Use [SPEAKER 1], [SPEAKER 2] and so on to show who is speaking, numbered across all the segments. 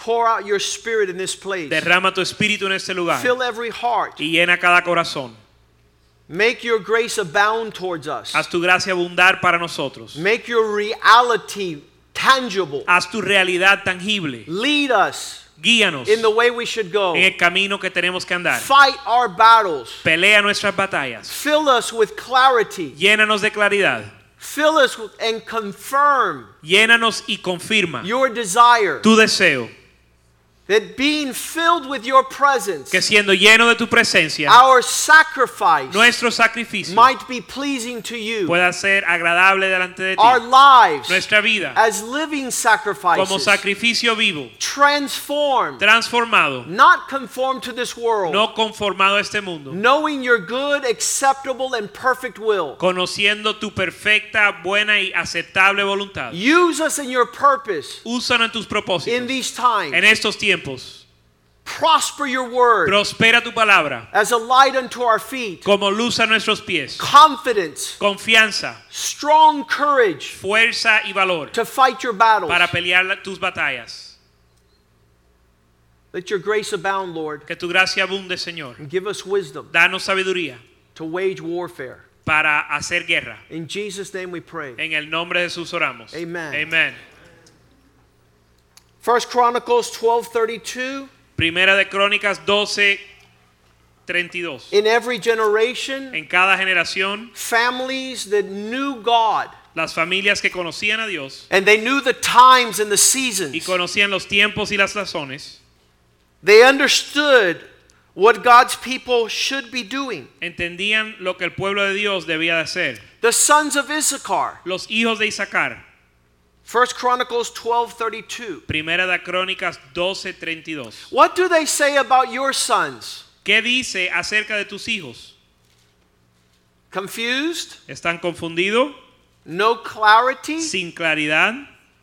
[SPEAKER 1] Pour out your spirit in this place.
[SPEAKER 2] Derrama tu espíritu en este lugar
[SPEAKER 1] Fill every heart.
[SPEAKER 2] y llena cada corazón.
[SPEAKER 1] Make your grace abound towards us.
[SPEAKER 2] Haz tu gracia abundar para nosotros.
[SPEAKER 1] Make your reality tangible.
[SPEAKER 2] Haz tu realidad tangible.
[SPEAKER 1] Lead us
[SPEAKER 2] Guíanos
[SPEAKER 1] in the way we should go.
[SPEAKER 2] en el camino que tenemos que andar.
[SPEAKER 1] Fight our battles.
[SPEAKER 2] Pelea nuestras batallas.
[SPEAKER 1] Fill us with clarity.
[SPEAKER 2] Llénanos de claridad.
[SPEAKER 1] Fill us and confirm
[SPEAKER 2] Llénanos y confirma
[SPEAKER 1] your desire
[SPEAKER 2] tu deseo
[SPEAKER 1] that being filled with your presence,
[SPEAKER 2] que siendo lleno de tu presencia,
[SPEAKER 1] our sacrifice
[SPEAKER 2] nuestro sacrificio
[SPEAKER 1] might be pleasing to you.
[SPEAKER 2] pueda ser agradable delante de ti.
[SPEAKER 1] Our lives
[SPEAKER 2] Nuestra vida
[SPEAKER 1] as living sacrifices, como
[SPEAKER 2] sacrificio vivo,
[SPEAKER 1] transformed,
[SPEAKER 2] transformado,
[SPEAKER 1] not conformed to this world,
[SPEAKER 2] no conformado a este mundo.
[SPEAKER 1] knowing your good, acceptable, and perfect will.
[SPEAKER 2] conociendo tu perfecta, buena y aceptable voluntad.
[SPEAKER 1] Use us in your purpose
[SPEAKER 2] Úsalo en tus propósitos.
[SPEAKER 1] in these times.
[SPEAKER 2] En estos tiempos,
[SPEAKER 1] Prosper your word
[SPEAKER 2] prospera tu palabra
[SPEAKER 1] as a light unto our feet,
[SPEAKER 2] como luz a nuestros pies.
[SPEAKER 1] confidence,
[SPEAKER 2] Confianza,
[SPEAKER 1] strong courage
[SPEAKER 2] fuerza y valor
[SPEAKER 1] to fight your battles.
[SPEAKER 2] para pelear tus batallas.
[SPEAKER 1] Let your grace abound, Lord,
[SPEAKER 2] Que tu gracia abunde, Señor.
[SPEAKER 1] and give us wisdom
[SPEAKER 2] Danos sabiduría
[SPEAKER 1] to wage warfare.
[SPEAKER 2] para hacer guerra.
[SPEAKER 1] In Jesus' name we pray.
[SPEAKER 2] En el nombre de Jesús oramos.
[SPEAKER 1] Amen.
[SPEAKER 2] Amen.
[SPEAKER 1] First Chronicles 12:32
[SPEAKER 2] Primera de Crónicas 12, 32.
[SPEAKER 1] In every generation,
[SPEAKER 2] En cada generación,
[SPEAKER 1] families that knew God
[SPEAKER 2] las familias que conocían a Dios
[SPEAKER 1] and they knew the times and the seasons.
[SPEAKER 2] y conocían los tiempos y las razones,
[SPEAKER 1] They understood what God's people should be doing.
[SPEAKER 2] entendían lo que el pueblo de Dios debía de hacer.
[SPEAKER 1] The sons of Issachar,
[SPEAKER 2] Los hijos de Isaacar,
[SPEAKER 1] First Chronicles 12:32.
[SPEAKER 2] Primera de Crónicas 12:32.
[SPEAKER 1] What do they say about your sons?
[SPEAKER 2] ¿Qué dice acerca de tus hijos?
[SPEAKER 1] Confused?
[SPEAKER 2] ¿Están confundidos?
[SPEAKER 1] No clarity?
[SPEAKER 2] ¿Sin claridad?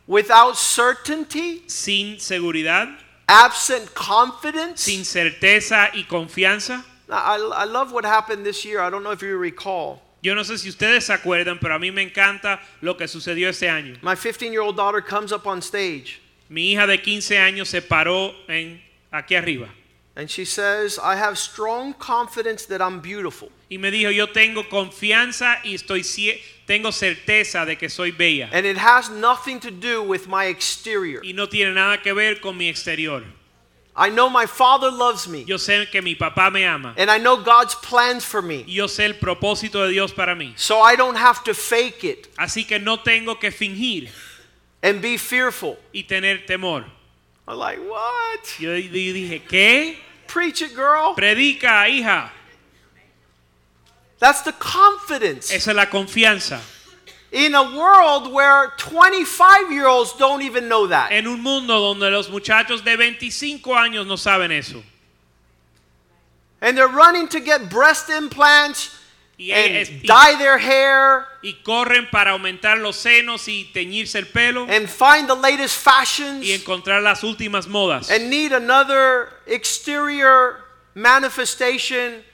[SPEAKER 1] Without certainty?
[SPEAKER 2] ¿Sin seguridad?
[SPEAKER 1] Absent confidence?
[SPEAKER 2] ¿Sin certeza y confianza?
[SPEAKER 1] I, I love what happened this year. I don't know if you recall.
[SPEAKER 2] Yo no sé si ustedes se acuerdan, pero a mí me encanta lo que sucedió este año.
[SPEAKER 1] My 15 year old daughter comes up on stage
[SPEAKER 2] Mi hija de 15 años se paró en, aquí arriba
[SPEAKER 1] and she says, I have strong confidence that I'm beautiful.
[SPEAKER 2] y me dijo, yo tengo confianza y estoy tengo certeza de que soy bella.
[SPEAKER 1] And it has nothing to do with my exterior.
[SPEAKER 2] Y no tiene nada que ver con mi exterior.
[SPEAKER 1] I know my father loves me.
[SPEAKER 2] Yo sé que mi papá me ama.
[SPEAKER 1] And I know God's plans for me.
[SPEAKER 2] Y yo sé el propósito de Dios para mí.
[SPEAKER 1] So I don't have to fake it
[SPEAKER 2] Así que no tengo que fingir
[SPEAKER 1] and be fearful.
[SPEAKER 2] y tener temor.
[SPEAKER 1] I'm like, what?
[SPEAKER 2] Yo di- di- dije, ¿qué?
[SPEAKER 1] Preach it, girl.
[SPEAKER 2] Predica, hija.
[SPEAKER 1] That's the confidence.
[SPEAKER 2] Esa es la confianza.
[SPEAKER 1] In a world where 25 year olds don't even know that.
[SPEAKER 2] En un mundo donde los muchachos de 25 años no saben eso.
[SPEAKER 1] And they're running to get breast implants
[SPEAKER 2] Y,
[SPEAKER 1] and
[SPEAKER 2] es- y-
[SPEAKER 1] dye their hair
[SPEAKER 2] y corren para aumentar los senos y teñirse el pelo
[SPEAKER 1] and find the latest fashions
[SPEAKER 2] y encontrar las últimas modas.
[SPEAKER 1] and need another exterior manifestation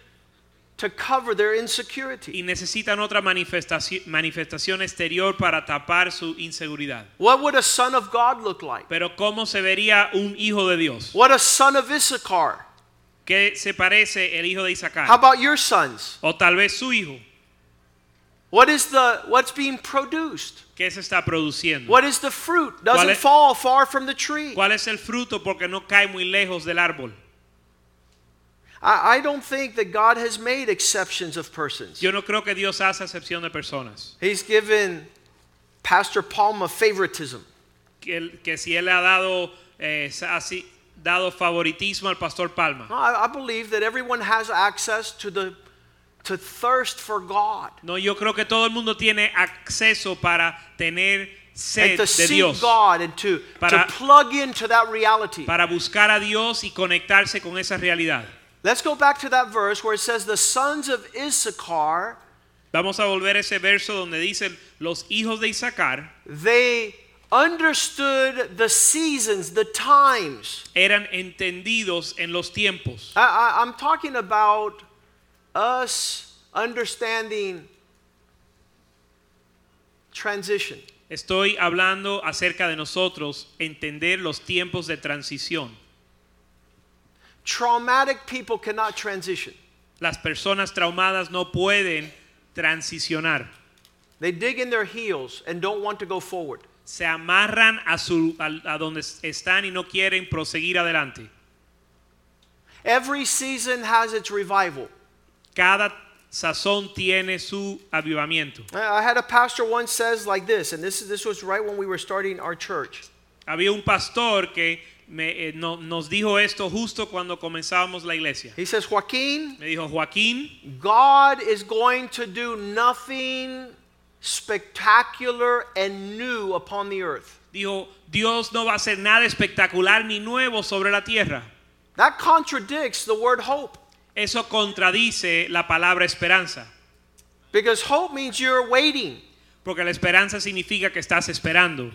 [SPEAKER 1] to cover their insecurity.
[SPEAKER 2] Y necesitan otra manifestación, manifestación exterior para tapar su inseguridad.
[SPEAKER 1] What would a son of God look like?
[SPEAKER 2] Pero ¿cómo se vería un hijo de Dios?
[SPEAKER 1] What a son of Issachar?
[SPEAKER 2] ¿Qué se parece el hijo de
[SPEAKER 1] How about your sons?
[SPEAKER 2] O tal vez su hijo.
[SPEAKER 1] What is the what's being produced?
[SPEAKER 2] ¿Qué se está produciendo?
[SPEAKER 1] What is the fruit? Doesn't
[SPEAKER 2] es-
[SPEAKER 1] fall far from the tree.
[SPEAKER 2] ¿Cuál es el fruto? Porque no cae muy lejos del árbol.
[SPEAKER 1] I, I don't think that God has made exceptions of persons.
[SPEAKER 2] Yo no creo que Dios hace excepción de personas.
[SPEAKER 1] He's given Pastor Palma favoritism.
[SPEAKER 2] Que, él- que si él ha dado, eh, así, dado favoritismo al pastor Palma.
[SPEAKER 1] No, I, I believe that everyone has access to the to thirst for God.
[SPEAKER 2] No, yo creo que todo el mundo tiene acceso para tener sed
[SPEAKER 1] and to
[SPEAKER 2] de
[SPEAKER 1] seek
[SPEAKER 2] Dios,
[SPEAKER 1] God and to,
[SPEAKER 2] Para-
[SPEAKER 1] to plug into that reality.
[SPEAKER 2] para buscar a Dios y conectarse con esa realidad.
[SPEAKER 1] Let's go back to that verse where it says, The sons of Issachar,
[SPEAKER 2] Vamos a volver a ese verso donde dice los hijos de Isaacar
[SPEAKER 1] they understood the seasons, the times.
[SPEAKER 2] eran entendidos en los tiempos.
[SPEAKER 1] I, I, I'm talking about us understanding transition.
[SPEAKER 2] Estoy hablando acerca de nosotros entender los tiempos de transición.
[SPEAKER 1] Traumatic people cannot transition.
[SPEAKER 2] Las personas traumadas no pueden transicionar.
[SPEAKER 1] They dig in their heels and don't want to go forward.
[SPEAKER 2] Se amarran a, su, a, a donde están y no quieren proseguir adelante.
[SPEAKER 1] Every season has its revival.
[SPEAKER 2] Cada sazón tiene su avivamiento.
[SPEAKER 1] I had a pastor once says like this, and this, this was right when we were starting our church.
[SPEAKER 2] Había un pastor que me, eh, no- nos dijo esto justo cuando comenzábamos la iglesia.
[SPEAKER 1] He says, Joaquin,
[SPEAKER 2] Me dijo, Joaquín,
[SPEAKER 1] God is going to do nothing spectacular and new upon the earth.
[SPEAKER 2] dijo, Dios no va a hacer nada espectacular ni nuevo sobre la tierra.
[SPEAKER 1] That contradicts the word hope
[SPEAKER 2] Eso contradice la palabra esperanza,
[SPEAKER 1] because hope means you're waiting
[SPEAKER 2] porque la esperanza significa que estás esperando,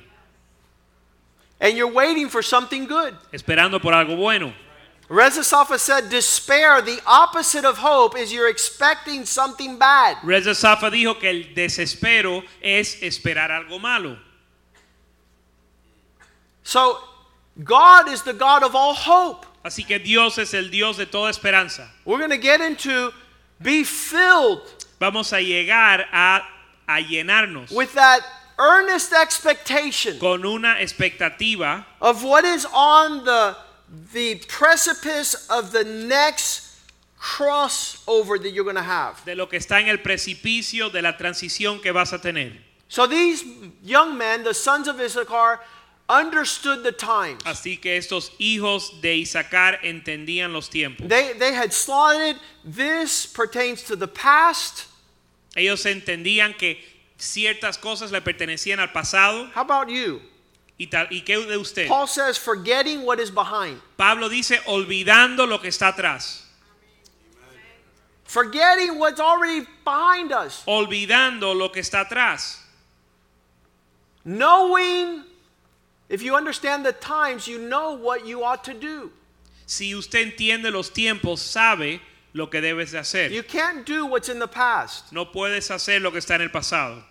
[SPEAKER 1] and you're waiting for something good.
[SPEAKER 2] esperando por algo bueno.
[SPEAKER 1] Reza Safa said, Despair, the opposite of hope, is you're expecting something bad.
[SPEAKER 2] Reza Safa dijo que el desespero es esperar algo malo.
[SPEAKER 1] So, God is the God of all hope.
[SPEAKER 2] Así que Dios es el Dios de toda esperanza.
[SPEAKER 1] We're going to get into be filled
[SPEAKER 2] Vamos a llegar a, a llenarnos
[SPEAKER 1] with that earnest expectation
[SPEAKER 2] con una expectativa
[SPEAKER 1] of what is on the, the precipice of the next crossover that you're going to have.
[SPEAKER 2] de lo que está en el precipicio de la transición que vas a tener.
[SPEAKER 1] So, these young men, the sons of Issachar, understood the times.
[SPEAKER 2] Así que estos hijos de Isaacar entendían los tiempos.
[SPEAKER 1] They, they had slotted this pertains to the past.
[SPEAKER 2] Ellos entendían que ciertas cosas le pertenecían al pasado.
[SPEAKER 1] How about you?
[SPEAKER 2] ¿Y, tal, ¿Y qué de usted?
[SPEAKER 1] Paul says, forgetting what is behind.
[SPEAKER 2] Pablo dice, olvidando lo que está atrás.
[SPEAKER 1] Forgetting what's already behind us.
[SPEAKER 2] Olvidando lo que está atrás.
[SPEAKER 1] Knowing, if you understand the times, you know what you ought to do.
[SPEAKER 2] Si usted entiende los tiempos, sabe lo que debes de hacer.
[SPEAKER 1] You can't do what's in the past.
[SPEAKER 2] No puedes hacer lo que está en el pasado.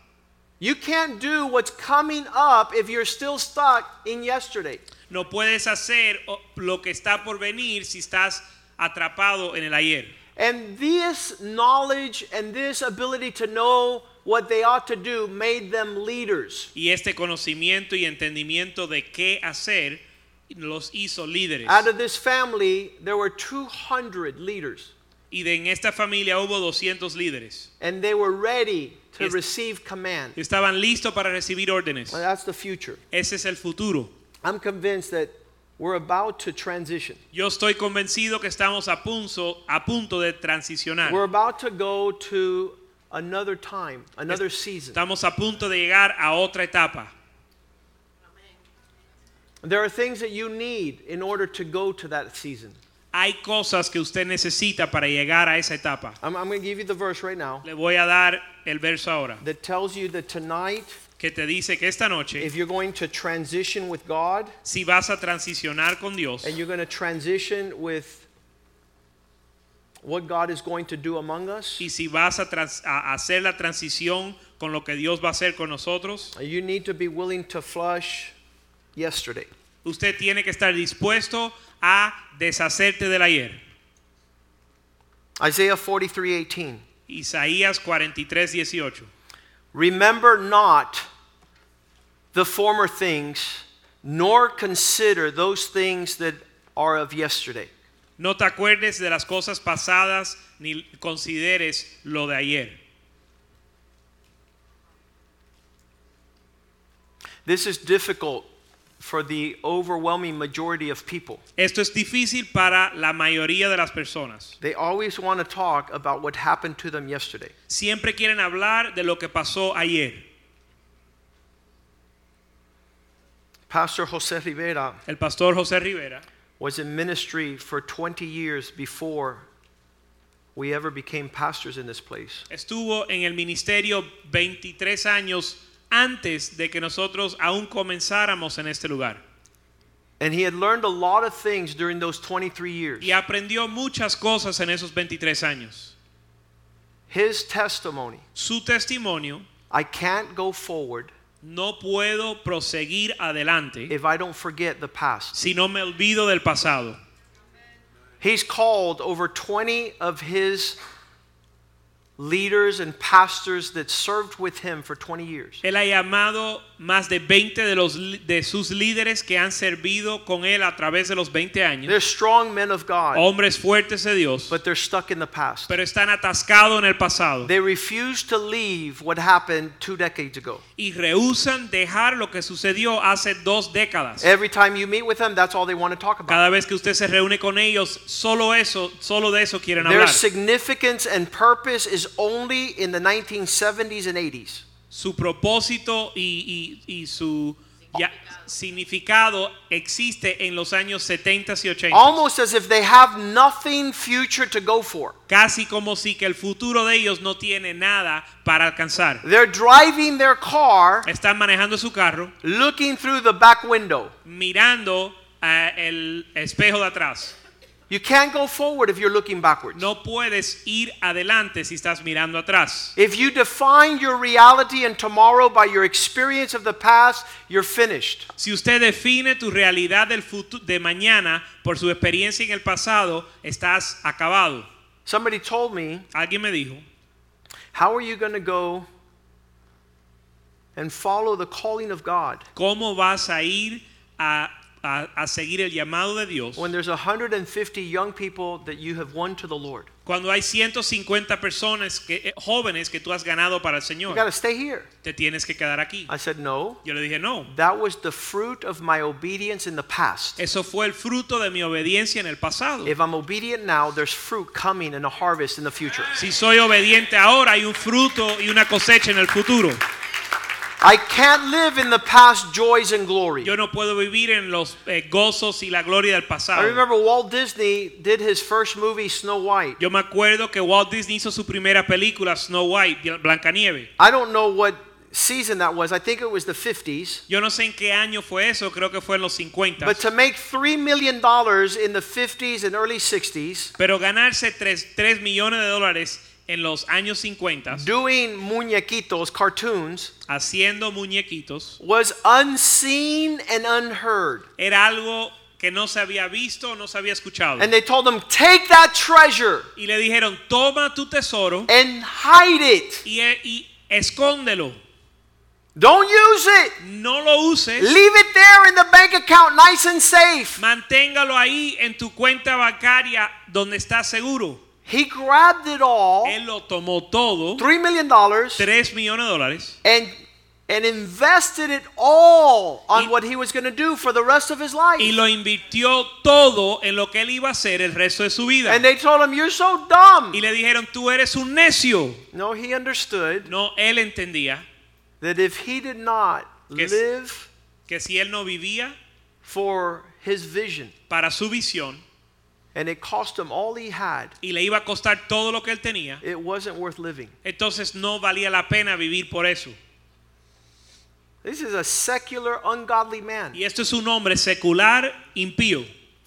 [SPEAKER 1] You can't do what's coming up if you're still stuck in yesterday.
[SPEAKER 2] No puedes hacer lo que está por venir si estás atrapado en el ayer.
[SPEAKER 1] And this knowledge and this ability to know what they ought to do made them leaders.
[SPEAKER 2] Y este conocimiento y entendimiento de qué hacer los hizo líderes.
[SPEAKER 1] Out of this family, there were 200 leaders,
[SPEAKER 2] Y de en esta familia hubo 200 líderes.
[SPEAKER 1] and they were ready to
[SPEAKER 2] Yes.
[SPEAKER 1] receive command.
[SPEAKER 2] Estaban listos para recibir órdenes.
[SPEAKER 1] Well, that's the future.
[SPEAKER 2] Ese es el futuro.
[SPEAKER 1] I'm convinced that we're about to transition.
[SPEAKER 2] Yo estoy convencido que estamos a punto, a punto de transicionar.
[SPEAKER 1] We're about to go to another time, another season.
[SPEAKER 2] Estamos a punto de llegar a otra etapa.
[SPEAKER 1] There are things that you need in order to go to that season.
[SPEAKER 2] Hay cosas que usted necesita para llegar a esa etapa.
[SPEAKER 1] I'm, I'm going to give you the verse right now
[SPEAKER 2] Le voy a dar el verso ahora,
[SPEAKER 1] that tells you that tonight,
[SPEAKER 2] que te dice que esta noche,
[SPEAKER 1] if you're going to transition with God
[SPEAKER 2] si vas a transicionar con Dios
[SPEAKER 1] and you're going to transition with what God is going to do among us,
[SPEAKER 2] y si vas a, trans- a hacer la transición con lo que Dios va a hacer con nosotros,
[SPEAKER 1] you need to be willing to flush yesterday.
[SPEAKER 2] usted tiene que estar dispuesto a deshacerte del ayer.
[SPEAKER 1] Isaiah 43:18.
[SPEAKER 2] Isaías 43, 18.
[SPEAKER 1] Remember not the former things, nor consider those things that are of yesterday.
[SPEAKER 2] No te acuerdes de las cosas pasadas ni consideres lo de ayer.
[SPEAKER 1] This is difficult for the overwhelming majority of people.
[SPEAKER 2] Esto es difícil para la mayoría de las personas.
[SPEAKER 1] They always want to talk about what happened to them yesterday.
[SPEAKER 2] Siempre quieren hablar de lo que pasó ayer.
[SPEAKER 1] Pastor Jose Rivera
[SPEAKER 2] El pastor José Rivera
[SPEAKER 1] was in ministry for 20 years before we ever became pastors in this place.
[SPEAKER 2] estuvo en el ministerio 23 años antes de que nosotros aún comenzáramos en este lugar.
[SPEAKER 1] And he had learned a lot of things during those 23 years.
[SPEAKER 2] Y aprendió muchas cosas en esos 23 años.
[SPEAKER 1] His testimony
[SPEAKER 2] Su testimonio,
[SPEAKER 1] I can't go forward
[SPEAKER 2] no puedo proseguir adelante
[SPEAKER 1] if I don't forget the past.
[SPEAKER 2] si no me olvido del pasado.
[SPEAKER 1] He's called over 20 of his leaders and pastors that served with him for 20 years.
[SPEAKER 2] Él ha llamado más de 20 de, los, de sus líderes que han servido con él a través de los 20 años.
[SPEAKER 1] They're strong men of God,
[SPEAKER 2] Hombres fuertes de Dios,
[SPEAKER 1] but they're stuck in the past.
[SPEAKER 2] pero están atascados en el pasado
[SPEAKER 1] They refuse to leave what happened two decades ago.
[SPEAKER 2] y rehusan dejar lo que sucedió hace dos décadas.
[SPEAKER 1] Every time you meet with them, that's all they want to talk about.
[SPEAKER 2] Cada vez que usted se reúne con ellos, solo eso, solo de eso quieren
[SPEAKER 1] Their
[SPEAKER 2] hablar.
[SPEAKER 1] significance and purpose is only in the 1970s and 80s.
[SPEAKER 2] Su propósito y, y- y su ya- significado existe en los años 70 y 80.
[SPEAKER 1] Almost as if they have nothing future to go for.
[SPEAKER 2] Casi como si que el futuro de ellos no tiene nada para alcanzar.
[SPEAKER 1] They're driving their car
[SPEAKER 2] Están manejando su carro,
[SPEAKER 1] looking through the back window.
[SPEAKER 2] mirando eh, el espejo de atrás.
[SPEAKER 1] You can't go forward if you're looking backwards.
[SPEAKER 2] No puedes ir adelante si estás mirando atrás.
[SPEAKER 1] If you define your reality and tomorrow by your experience of the past, you're finished.
[SPEAKER 2] Si usted define tu realidad del futuro de mañana por su experiencia en el pasado, estás acabado.
[SPEAKER 1] Somebody told me,
[SPEAKER 2] Alguien me dijo,
[SPEAKER 1] How are you going to go and follow the calling of God
[SPEAKER 2] ¿cómo vas a ir a, a- a seguir el llamado de Dios
[SPEAKER 1] when there's 150 young people that you have won to the Lord?
[SPEAKER 2] cuando hay 150 personas que, eh, jóvenes que tú has ganado para el
[SPEAKER 1] You
[SPEAKER 2] Señor?
[SPEAKER 1] got to stay here.
[SPEAKER 2] Te tienes que quedar aquí.
[SPEAKER 1] I said, No.
[SPEAKER 2] Yo le dije, no.
[SPEAKER 1] That was the fruit of my obedience in the past.
[SPEAKER 2] Eso fue el fruto de mi obediencia en el pasado.
[SPEAKER 1] If I'm obedient now, there's fruit coming and a harvest in the future.
[SPEAKER 2] Si soy obediente ahora, hay un fruto y una cosecha en el futuro.
[SPEAKER 1] I can't live in the past joys and glory.
[SPEAKER 2] Yo no puedo vivir en los eh, gozos y la gloria del
[SPEAKER 1] I remember Walt Disney did his first movie, Snow White.
[SPEAKER 2] Yo me acuerdo que Walt Disney hizo su primera película, Snow White, Blancanieve.
[SPEAKER 1] I don't know what season that was. I think it was the 50s.
[SPEAKER 2] Yo no sé en qué año fue eso, creo que fue en los 50.
[SPEAKER 1] But to make $3 million in the 50s and early 60s,
[SPEAKER 2] Pero ganarse 3, millones de dólares en los años 50
[SPEAKER 1] doing muñequitos, cartoons,
[SPEAKER 2] haciendo muñequitos
[SPEAKER 1] was unseen and unheard.
[SPEAKER 2] era algo que no se había visto, no se había escuchado.
[SPEAKER 1] And they told him, take that treasure
[SPEAKER 2] y le dijeron, toma tu tesoro
[SPEAKER 1] and hide it.
[SPEAKER 2] y, y escóndelo.
[SPEAKER 1] Don't use it.
[SPEAKER 2] No lo uses.
[SPEAKER 1] Leave it there in the bank account, nice and safe.
[SPEAKER 2] Manténgalo ahí en tu cuenta bancaria donde estás seguro.
[SPEAKER 1] He grabbed it all,
[SPEAKER 2] Él lo tomó todo,
[SPEAKER 1] $3 million,
[SPEAKER 2] 3 millones de dólares,
[SPEAKER 1] and, and invested it all on
[SPEAKER 2] Y-
[SPEAKER 1] what he was going to do for the rest of his life.
[SPEAKER 2] y lo invirtió todo en lo que él iba a hacer el resto de su vida.
[SPEAKER 1] And they told him, You're so dumb.
[SPEAKER 2] Y le dijeron, tú eres un necio.
[SPEAKER 1] No, he understood
[SPEAKER 2] No, él entendía
[SPEAKER 1] that if he did not
[SPEAKER 2] Que
[SPEAKER 1] live
[SPEAKER 2] que si él no vivía
[SPEAKER 1] for his vision,
[SPEAKER 2] para su visión
[SPEAKER 1] and it cost him all he had,
[SPEAKER 2] y le iba a costar todo lo que él tenía,
[SPEAKER 1] it wasn't worth living.
[SPEAKER 2] entonces no valía la pena vivir por eso.
[SPEAKER 1] This is a secular, ungodly man,
[SPEAKER 2] Y esto es un hombre secular, impío,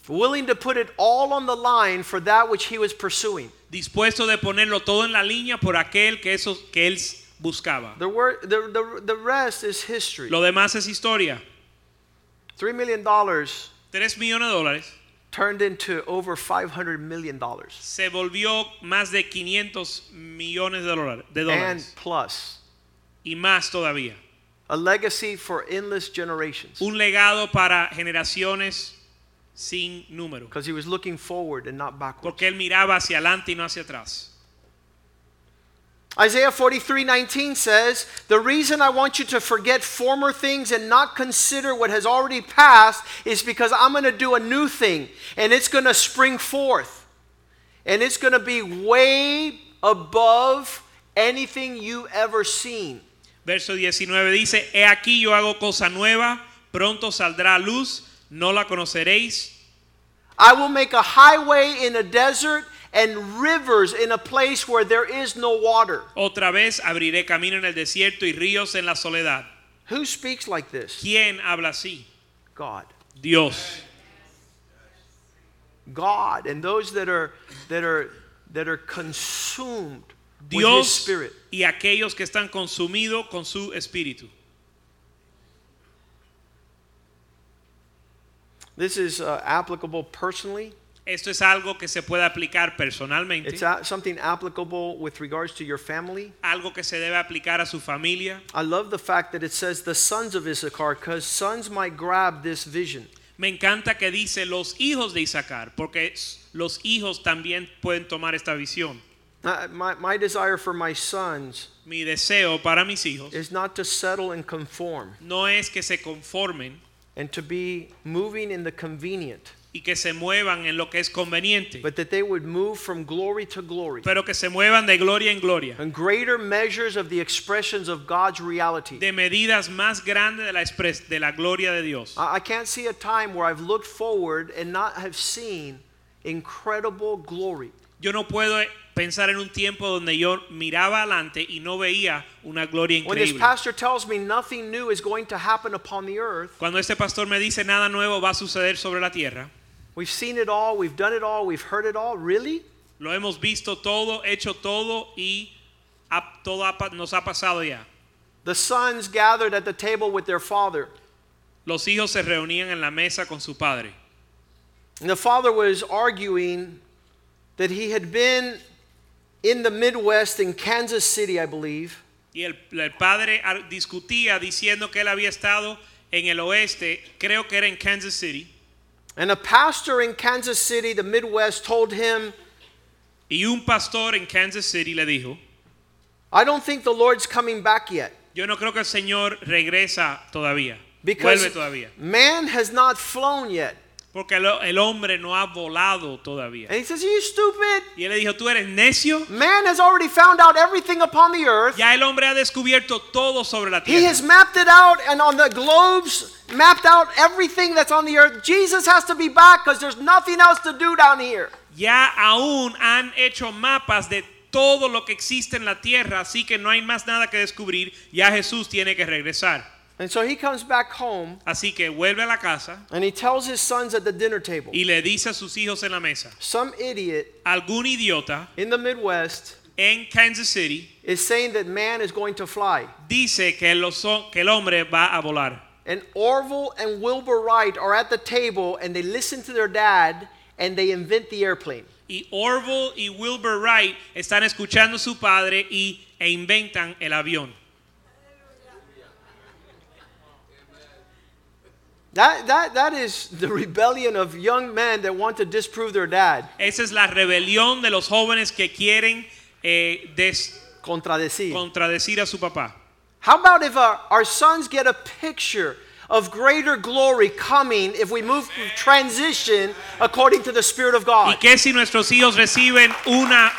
[SPEAKER 1] willing to put it all on the line for that which he was pursuing.
[SPEAKER 2] dispuesto de ponerlo todo en la línea por aquel que, eso, que él buscaba.
[SPEAKER 1] The, word, the, the, the rest is history.
[SPEAKER 2] Lo demás es historia.
[SPEAKER 1] $3 million
[SPEAKER 2] 3 millones de dólares
[SPEAKER 1] turned into over $500 million
[SPEAKER 2] se volvió más de 500 millones de dólares, de
[SPEAKER 1] and plus.
[SPEAKER 2] y más todavía.
[SPEAKER 1] A legacy for endless generations
[SPEAKER 2] Un legado para generaciones sin número.
[SPEAKER 1] because he was looking forward and not backwards.
[SPEAKER 2] Porque él miraba hacia adelante y no hacia atrás.
[SPEAKER 1] Isaiah 43 19 says, The reason I want you to forget former things and not consider what has already passed is because I'm going to do a new thing and it's going to spring forth. And it's going to be way above anything you ever seen.
[SPEAKER 2] Verso 19 dice, He aquí yo hago cosa nueva, Pronto saldrá luz, no la conoceréis.
[SPEAKER 1] I will make a highway in a desert and rivers in a place where there is no water.
[SPEAKER 2] Otra vez abriré camino en el desierto y ríos en la soledad.
[SPEAKER 1] Who speaks like this?
[SPEAKER 2] ¿Quién habla así?
[SPEAKER 1] God.
[SPEAKER 2] Dios.
[SPEAKER 1] God and those that are that are that are consumed with his
[SPEAKER 2] Dios
[SPEAKER 1] spirit.
[SPEAKER 2] y aquellos que están consumidos con su espíritu.
[SPEAKER 1] This is uh, applicable personally.
[SPEAKER 2] Esto es algo que se puede aplicar personalmente,
[SPEAKER 1] It's a- something applicable with regards to your family.
[SPEAKER 2] algo que se debe aplicar a su familia.
[SPEAKER 1] I love the fact that it says the sons of Issachar because sons might grab this vision.
[SPEAKER 2] Me encanta que dice los hijos de Isaacar, porque los hijos también pueden tomar esta visión.
[SPEAKER 1] Uh, My, my desire for my sons
[SPEAKER 2] Mi deseo para mis hijos
[SPEAKER 1] is not to settle and conform
[SPEAKER 2] no es que se conformen
[SPEAKER 1] and to be moving in the convenient,
[SPEAKER 2] y que se muevan en lo que es conveniente,
[SPEAKER 1] but that they would move from glory to glory
[SPEAKER 2] pero que se muevan de gloria en gloria,
[SPEAKER 1] and greater measures of the expressions of God's reality.
[SPEAKER 2] de medidas más grandes de la, expres- de la gloria de Dios.
[SPEAKER 1] I I can't see a time where I've looked forward and not have seen incredible glory.
[SPEAKER 2] Yo no puedo eh, pensar en un tiempo donde yo miraba adelante y no veía una gloria
[SPEAKER 1] When this
[SPEAKER 2] increíble.
[SPEAKER 1] pastor tells me nothing new is going to happen upon the earth,
[SPEAKER 2] Cuando este pastor me dice nada nuevo va a suceder sobre la tierra,
[SPEAKER 1] we've seen it all, we've done it all, we've heard it all. Really?
[SPEAKER 2] lo hemos visto todo, hecho todo y todo nos ha pasado ya.
[SPEAKER 1] The sons gathered at the table with their father,
[SPEAKER 2] Los hijos se reunían en la mesa con su padre
[SPEAKER 1] and the father was arguing that he had been in the Midwest in Kansas City, I believe,
[SPEAKER 2] y el, el padre discutía diciendo que él había estado en el oeste, creo que era en Kansas City,
[SPEAKER 1] and a pastor in Kansas City, the Midwest, told him,
[SPEAKER 2] y un pastor en Kansas City le dijo,
[SPEAKER 1] I don't think the Lord's coming back yet.
[SPEAKER 2] yo no creo que el Señor regresa todavía,
[SPEAKER 1] Because
[SPEAKER 2] vuelve todavía.
[SPEAKER 1] man has not flown yet.
[SPEAKER 2] Porque el, el hombre no ha volado todavía.
[SPEAKER 1] And he says, you stupid?
[SPEAKER 2] Y él le dijo, tú eres necio.
[SPEAKER 1] Man has already found out everything upon the earth.
[SPEAKER 2] Ya el hombre ha descubierto todo sobre la
[SPEAKER 1] He
[SPEAKER 2] tierra.
[SPEAKER 1] has mapped it out and on the globes, mapped out everything that's on the earth. Jesus has to be back because there's nothing else to do down here.
[SPEAKER 2] Ya aún han hecho mapas de todo lo que existe en la tierra, así que no hay más nada que descubrir. Ya Jesús tiene que regresar.
[SPEAKER 1] And so he comes back home
[SPEAKER 2] Así que vuelve a la casa
[SPEAKER 1] and he tells his sons at the dinner table
[SPEAKER 2] y le dice a sus hijos en la mesa,
[SPEAKER 1] some idiot
[SPEAKER 2] algún idiota
[SPEAKER 1] in the Midwest
[SPEAKER 2] en Kansas City
[SPEAKER 1] is saying that man is going to fly.
[SPEAKER 2] dice que, los que el hombre va a volar.
[SPEAKER 1] And Orville and Wilbur Wright are at the table and they listen to their dad and they invent the airplane.
[SPEAKER 2] Y Orville y Wilbur Wright están escuchando a su padre y, e inventan el avión.
[SPEAKER 1] That, that, that is the rebellion of young men that want to disprove their dad.
[SPEAKER 2] Esa es la rebelión de los jóvenes que quieren eh, des-
[SPEAKER 1] Contradecir.
[SPEAKER 2] contradecir a su papá.
[SPEAKER 1] How about if our, our sons get a picture of greater glory coming if we move transition according to the Spirit of God?
[SPEAKER 2] ¿Y qué si nuestros hijos reciben una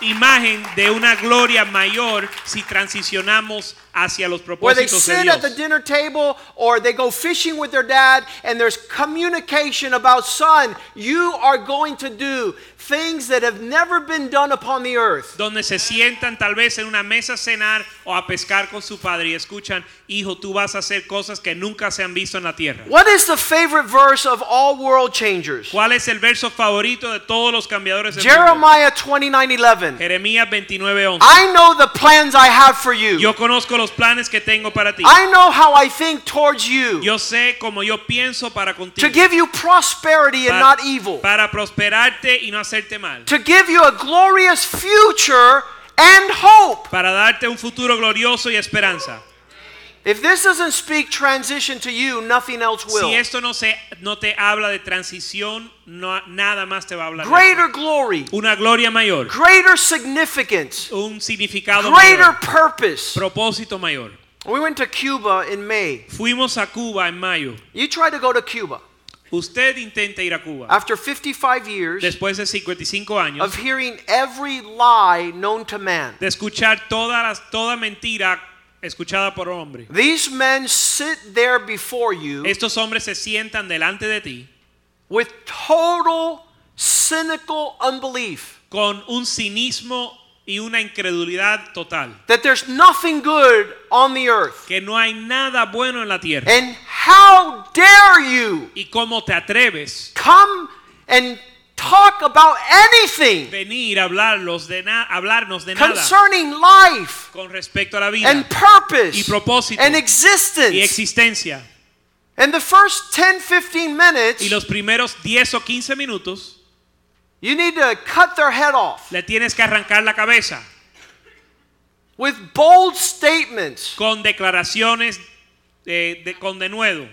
[SPEAKER 2] imagen de una gloria mayor si transicionamos hacia los
[SPEAKER 1] Where they
[SPEAKER 2] propósitos de
[SPEAKER 1] sit at the
[SPEAKER 2] Dios?
[SPEAKER 1] dinner table or they go fishing with their dad and there's communication about, son, you are going to do things that have never been done upon the earth.
[SPEAKER 2] Donde se sientan tal vez en una mesa a cenar o a pescar con su padre y escuchan, hijo, tú vas a hacer cosas que nunca se han visto en la tierra.
[SPEAKER 1] What is the favorite verse of all world changers?
[SPEAKER 2] ¿Cuál es el verso favorito de todos los cambiadores del?
[SPEAKER 1] Jeremiah 29:11.
[SPEAKER 2] Jeremías 29:11.
[SPEAKER 1] I know the plans I have for you.
[SPEAKER 2] Yo conozco los planes que tengo para ti.
[SPEAKER 1] I know how I think towards you.
[SPEAKER 2] Yo sé cómo yo pienso para contigo.
[SPEAKER 1] To give you prosperity and
[SPEAKER 2] para,
[SPEAKER 1] not evil.
[SPEAKER 2] para prosperarte y no hacerte mal.
[SPEAKER 1] To give you a glorious future and hope.
[SPEAKER 2] Para darte un futuro glorioso y esperanza.
[SPEAKER 1] If this doesn't speak transition to you, nothing else will.
[SPEAKER 2] Si esto no, se, no te habla de transición, no, nada más te va a hablar.
[SPEAKER 1] Greater glory,
[SPEAKER 2] Una gloria mayor.
[SPEAKER 1] greater significance,
[SPEAKER 2] Un significado
[SPEAKER 1] greater
[SPEAKER 2] mayor.
[SPEAKER 1] purpose.
[SPEAKER 2] Propósito mayor.
[SPEAKER 1] We went to Cuba in May.
[SPEAKER 2] Fuimos a Cuba en mayo.
[SPEAKER 1] You try to go to Cuba
[SPEAKER 2] Usted intenta ir a Cuba.
[SPEAKER 1] after 55 years
[SPEAKER 2] Después de 55 años.
[SPEAKER 1] of hearing every lie known to man.
[SPEAKER 2] De escuchar toda, las, toda mentira escuchada por hombre.
[SPEAKER 1] These men sit there before you
[SPEAKER 2] Estos hombres se sientan delante de ti
[SPEAKER 1] with total cynical unbelief
[SPEAKER 2] con un cinismo y una incredulidad total.
[SPEAKER 1] that there's nothing good on the earth.
[SPEAKER 2] Que no hay nada bueno en la tierra.
[SPEAKER 1] And how dare you
[SPEAKER 2] ¿Y cómo te atreves
[SPEAKER 1] come and talk about anything
[SPEAKER 2] venir a hablarlos de hablarnos de nada
[SPEAKER 1] concerning life
[SPEAKER 2] con respecto a la vida
[SPEAKER 1] and purpose
[SPEAKER 2] y propósito
[SPEAKER 1] and
[SPEAKER 2] y
[SPEAKER 1] existence?
[SPEAKER 2] existencia?
[SPEAKER 1] And the first 10 15 minutes,
[SPEAKER 2] Y los primeros 10 o 15 minutos
[SPEAKER 1] you need to cut their head off
[SPEAKER 2] le tienes que arrancar la cabeza
[SPEAKER 1] with bold statements
[SPEAKER 2] con declaraciones de, con denuedo,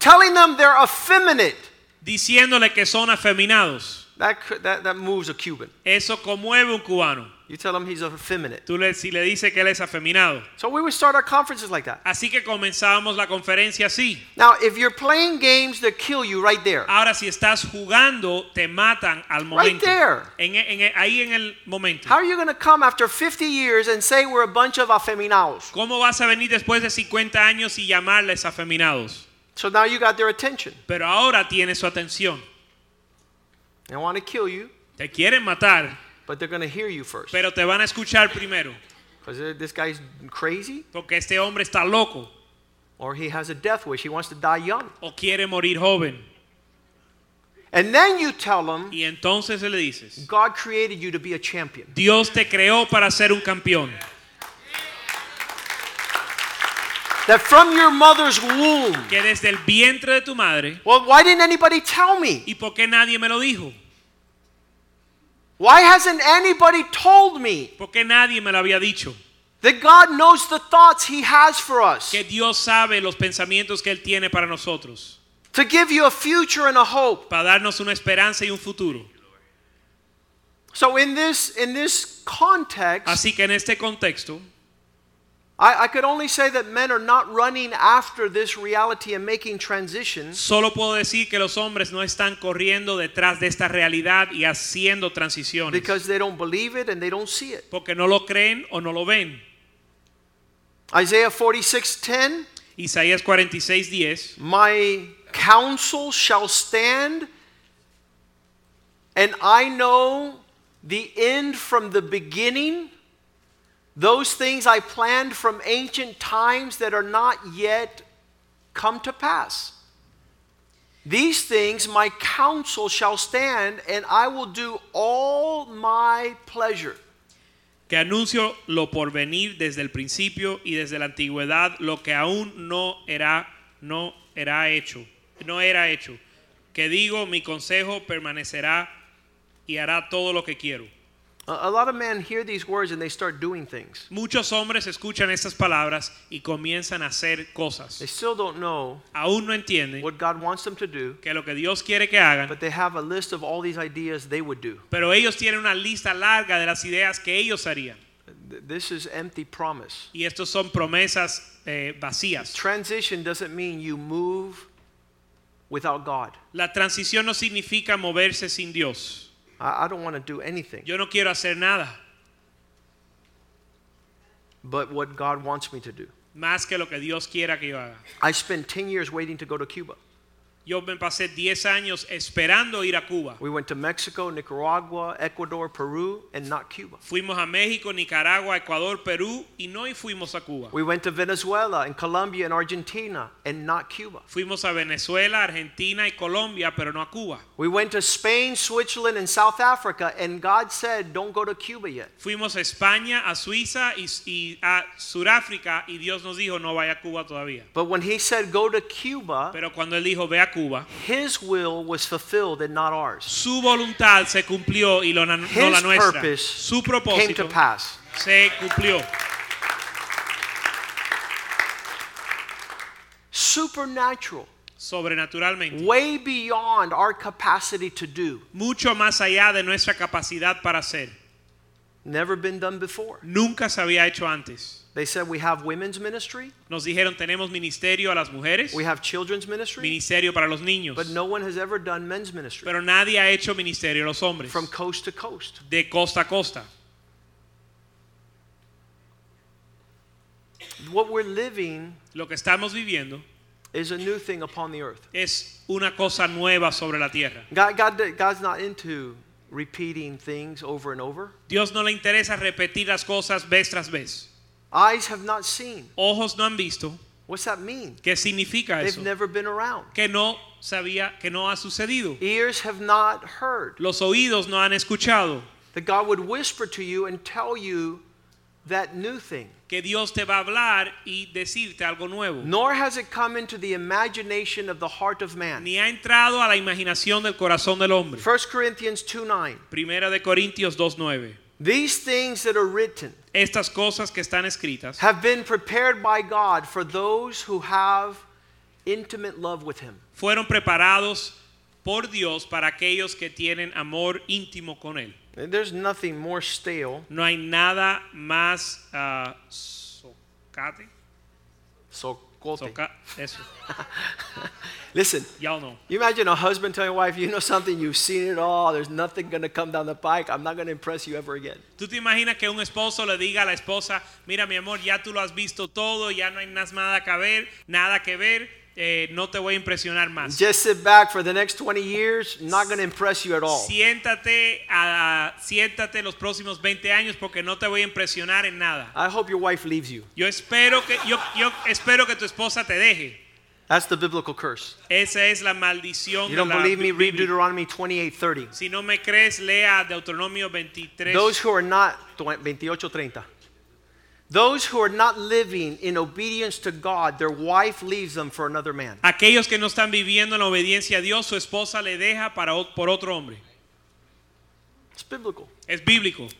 [SPEAKER 1] telling them they're effeminate.
[SPEAKER 2] diciéndole que son afeminados.
[SPEAKER 1] That, that, that moves a Cuban.
[SPEAKER 2] Eso conmueve un cubano.
[SPEAKER 1] You tell him he's effeminate.
[SPEAKER 2] Tú le, si le dices que él es afeminado.
[SPEAKER 1] So we would start our conferences like that.
[SPEAKER 2] Así que comenzábamos la conferencia así.
[SPEAKER 1] Now, if you're playing games that kill you right there,
[SPEAKER 2] Ahora si estás jugando, te matan al momento.
[SPEAKER 1] Right there.
[SPEAKER 2] En, en- ahí en el momento.
[SPEAKER 1] how are you going to come after 50 years and say we're a bunch of afeminados?
[SPEAKER 2] ¿Cómo vas a venir después de 50 años y llamarles afeminados?
[SPEAKER 1] So now you got their attention.
[SPEAKER 2] Pero ahora tiene su atención.
[SPEAKER 1] They want to kill you,
[SPEAKER 2] Te quieren matar,
[SPEAKER 1] but they're going to hear you first.
[SPEAKER 2] pero te van a escuchar primero.
[SPEAKER 1] Because this guy's crazy
[SPEAKER 2] Porque este hombre está loco
[SPEAKER 1] or he has a death wish. He wants to die young.
[SPEAKER 2] o quiere morir joven.
[SPEAKER 1] And then you tell them
[SPEAKER 2] Y entonces le dices,
[SPEAKER 1] God created you to be a champion.
[SPEAKER 2] Dios te creó para ser un campeón.
[SPEAKER 1] That from your mother's womb.
[SPEAKER 2] Que desde el vientre de tu madre,
[SPEAKER 1] Well, why didn't anybody tell me?
[SPEAKER 2] ¿y por qué nadie me lo dijo?
[SPEAKER 1] Why hasn't anybody told me
[SPEAKER 2] ¿Por qué nadie me lo había dicho?
[SPEAKER 1] that God knows the thoughts He has for us
[SPEAKER 2] Que Dios sabe los pensamientos que Él tiene para nosotros.
[SPEAKER 1] to give you a future and a hope?
[SPEAKER 2] Para darnos una esperanza y un futuro.
[SPEAKER 1] So in this in this context,
[SPEAKER 2] Así que en este contexto,
[SPEAKER 1] I, I could only say that men are not running after this reality and making transitions
[SPEAKER 2] solo puedo decir que los hombres no están corriendo detrás de esta realidad y haciendo transiciones.
[SPEAKER 1] because they don't believe it and they don't see it.
[SPEAKER 2] Porque no lo creen o no lo ven.
[SPEAKER 1] Isaiah 46:10,
[SPEAKER 2] Isaías 46, 10.
[SPEAKER 1] my counsel shall stand and I know the end from the beginning. Those things I planned from ancient times that are not yet come to pass. These things my counsel shall stand, and I will do all my pleasure.
[SPEAKER 2] que anuncio lo por venir desde el principio y desde la antigüedad lo que aún no era no era hecho no era hecho que digo mi consejo permanecerá y hará todo lo que quiero
[SPEAKER 1] A, lot of men hear these words and they start doing things.
[SPEAKER 2] muchos hombres escuchan estas palabras y comienzan a hacer cosas.
[SPEAKER 1] They still don't know
[SPEAKER 2] aún no entienden
[SPEAKER 1] what God wants them to do,
[SPEAKER 2] que lo que Dios quiere que hagan
[SPEAKER 1] but they have a list of all these ideas they would do.
[SPEAKER 2] pero ellos tienen una lista larga de las ideas que ellos harían
[SPEAKER 1] This is empty promise.
[SPEAKER 2] y estos son promesas eh, vacías
[SPEAKER 1] Transition doesn't mean you move without God.
[SPEAKER 2] la transición no significa moverse sin Dios
[SPEAKER 1] I, I don't want to do anything
[SPEAKER 2] Yo no quiero hacer nada
[SPEAKER 1] but what God wants me to do.
[SPEAKER 2] más que lo que Dios quiera que yo haga.
[SPEAKER 1] I spent 10 years waiting to go to Cuba.
[SPEAKER 2] Yo me pasé 10 años esperando ir a Cuba.
[SPEAKER 1] We went to Mexico, Nicaragua, Ecuador, Peru, and not Cuba.
[SPEAKER 2] Fuimos a México, Nicaragua, Ecuador, Perú y no y fuimos a Cuba.
[SPEAKER 1] We went to Venezuela and Colombia and Argentina and not Cuba.
[SPEAKER 2] Fuimos a Venezuela, Argentina y Colombia, pero no a Cuba.
[SPEAKER 1] We went to Spain, Switzerland, and South Africa, and God said, Don't go to Cuba yet.
[SPEAKER 2] Fuimos a España, a Suiza y, y a Sudáfrica y Dios nos dijo no vaya a Cuba todavía.
[SPEAKER 1] But when He said, Go to Cuba,
[SPEAKER 2] Pero cuando Él dijo ve a Cuba,
[SPEAKER 1] His will was fulfilled and not ours.
[SPEAKER 2] su voluntad se cumplió y lo no la nuestra.
[SPEAKER 1] purpose
[SPEAKER 2] Su
[SPEAKER 1] came to
[SPEAKER 2] propósito
[SPEAKER 1] pass.
[SPEAKER 2] se cumplió.
[SPEAKER 1] Supernatural,
[SPEAKER 2] Sobrenaturalmente.
[SPEAKER 1] way beyond our capacity to do.
[SPEAKER 2] Mucho más allá de nuestra capacidad para hacer.
[SPEAKER 1] Never been done before.
[SPEAKER 2] Nunca se había hecho antes.
[SPEAKER 1] They said we have women's ministry,
[SPEAKER 2] Nos dijeron tenemos ministerio a las mujeres,
[SPEAKER 1] we have children's ministry,
[SPEAKER 2] ministerio para los niños,
[SPEAKER 1] but no one has ever done men's ministry
[SPEAKER 2] pero nadie ha hecho ministerio a los hombres
[SPEAKER 1] from coast to coast.
[SPEAKER 2] de costa a costa.
[SPEAKER 1] what we're living
[SPEAKER 2] Lo que estamos viviendo
[SPEAKER 1] is a new thing upon the earth.
[SPEAKER 2] es una cosa nueva sobre la tierra.
[SPEAKER 1] God, God, God's not into repeating things over and over.
[SPEAKER 2] Dios no le interesa repetir las cosas vez tras vez.
[SPEAKER 1] Eyes have not seen.
[SPEAKER 2] Ojos no han visto.
[SPEAKER 1] What's that mean?
[SPEAKER 2] ¿Qué significa
[SPEAKER 1] They've
[SPEAKER 2] eso?
[SPEAKER 1] never been around.
[SPEAKER 2] Que no sabía, que no ha sucedido.
[SPEAKER 1] Ears have not heard.
[SPEAKER 2] Los oídos no han escuchado.
[SPEAKER 1] That God would whisper to you and tell you that new thing.
[SPEAKER 2] Que Dios te va a hablar y decirte algo nuevo.
[SPEAKER 1] Nor has it come into the imagination of the heart of man.
[SPEAKER 2] Ni ha entrado a la imaginación del corazón del hombre.
[SPEAKER 1] 1 Corinthians 2 9.
[SPEAKER 2] Primera de Corintios 2.9.
[SPEAKER 1] These things that are written
[SPEAKER 2] Estas cosas que están escritas
[SPEAKER 1] have been prepared by God for those who have intimate love with Him.
[SPEAKER 2] fueron preparados por Dios para aquellos que tienen amor íntimo con Él.
[SPEAKER 1] And There's nothing more stale,
[SPEAKER 2] No hay nada más ah, socate, soca- eso,
[SPEAKER 1] Listen,
[SPEAKER 2] ya o no.
[SPEAKER 1] you imagine a husband telling a wife, you know something, you've seen it all, there's nothing going to come down the pike, I'm not going to impress you ever again.
[SPEAKER 2] ¿Tú te imaginas que un esposo le diga a la esposa, mira mi amor, ya tú lo has visto todo, ya no hay nada que ver, nada que ver, eh, no te voy a impresionar más.
[SPEAKER 1] Just sit back for the next 20 years, not going to impress you at all.
[SPEAKER 2] Siéntate, a, siéntate los próximos 20 años porque no te voy a impresionar en nada.
[SPEAKER 1] I hope your wife leaves you.
[SPEAKER 2] Yo espero que yo, yo espero que tu esposa te deje.
[SPEAKER 1] That's the biblical curse.
[SPEAKER 2] Esa es la maldición
[SPEAKER 1] You
[SPEAKER 2] de
[SPEAKER 1] don't believe me? Read. Deuteronomy 28:30.
[SPEAKER 2] Si no me crees, lea Deuteronomio 23.
[SPEAKER 1] Those who are not 28:30. Those who are not living in obedience to God, their wife leaves them for another man.
[SPEAKER 2] Aquellos que no están viviendo en obediencia a Dios, su esposa le deja para, por otro hombre.
[SPEAKER 1] It's biblical.
[SPEAKER 2] Es bíblico.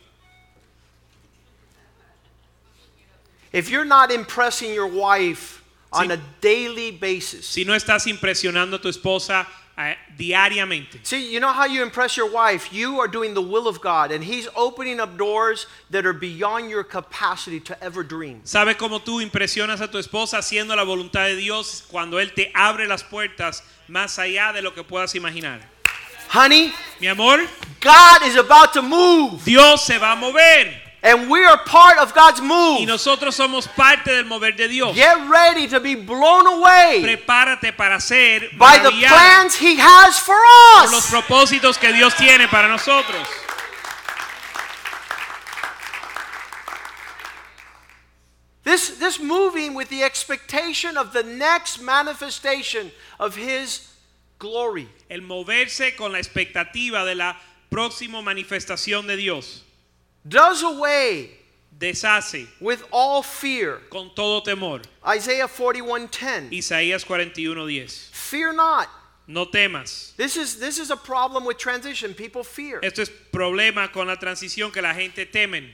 [SPEAKER 1] If you're not impressing your wife on a daily basis.
[SPEAKER 2] Si no estás impresionando a tu esposa eh, diariamente.
[SPEAKER 1] See, you know how you impress your wife? You are doing the will of God, and He's opening up doors that are beyond your capacity to ever dream.
[SPEAKER 2] ¿Sabes cómo tú impresionas a tu esposa haciendo la voluntad de Dios cuando Él te abre las puertas más allá de lo que puedas imaginar?
[SPEAKER 1] Honey,
[SPEAKER 2] Mi amor,
[SPEAKER 1] God is about to move,
[SPEAKER 2] Dios se va a mover
[SPEAKER 1] and we are part of God's move.
[SPEAKER 2] y nosotros somos parte del mover de Dios.
[SPEAKER 1] Get ready to be blown away
[SPEAKER 2] Prepárate para ser
[SPEAKER 1] by the plans He has for us.
[SPEAKER 2] por los propósitos que Dios tiene para nosotros.
[SPEAKER 1] This, this moving with the expectation of the next manifestation of His glory.
[SPEAKER 2] El moverse con la expectativa de la próxima manifestación de Dios.
[SPEAKER 1] Does away
[SPEAKER 2] Deshace
[SPEAKER 1] with all fear.
[SPEAKER 2] con todo temor.
[SPEAKER 1] Isaiah 41:10.
[SPEAKER 2] Isaías 41:10.
[SPEAKER 1] Fear not.
[SPEAKER 2] No temas.
[SPEAKER 1] This is this is a problem with transition. People fear.
[SPEAKER 2] Esto es problema con la transición que la gente temen.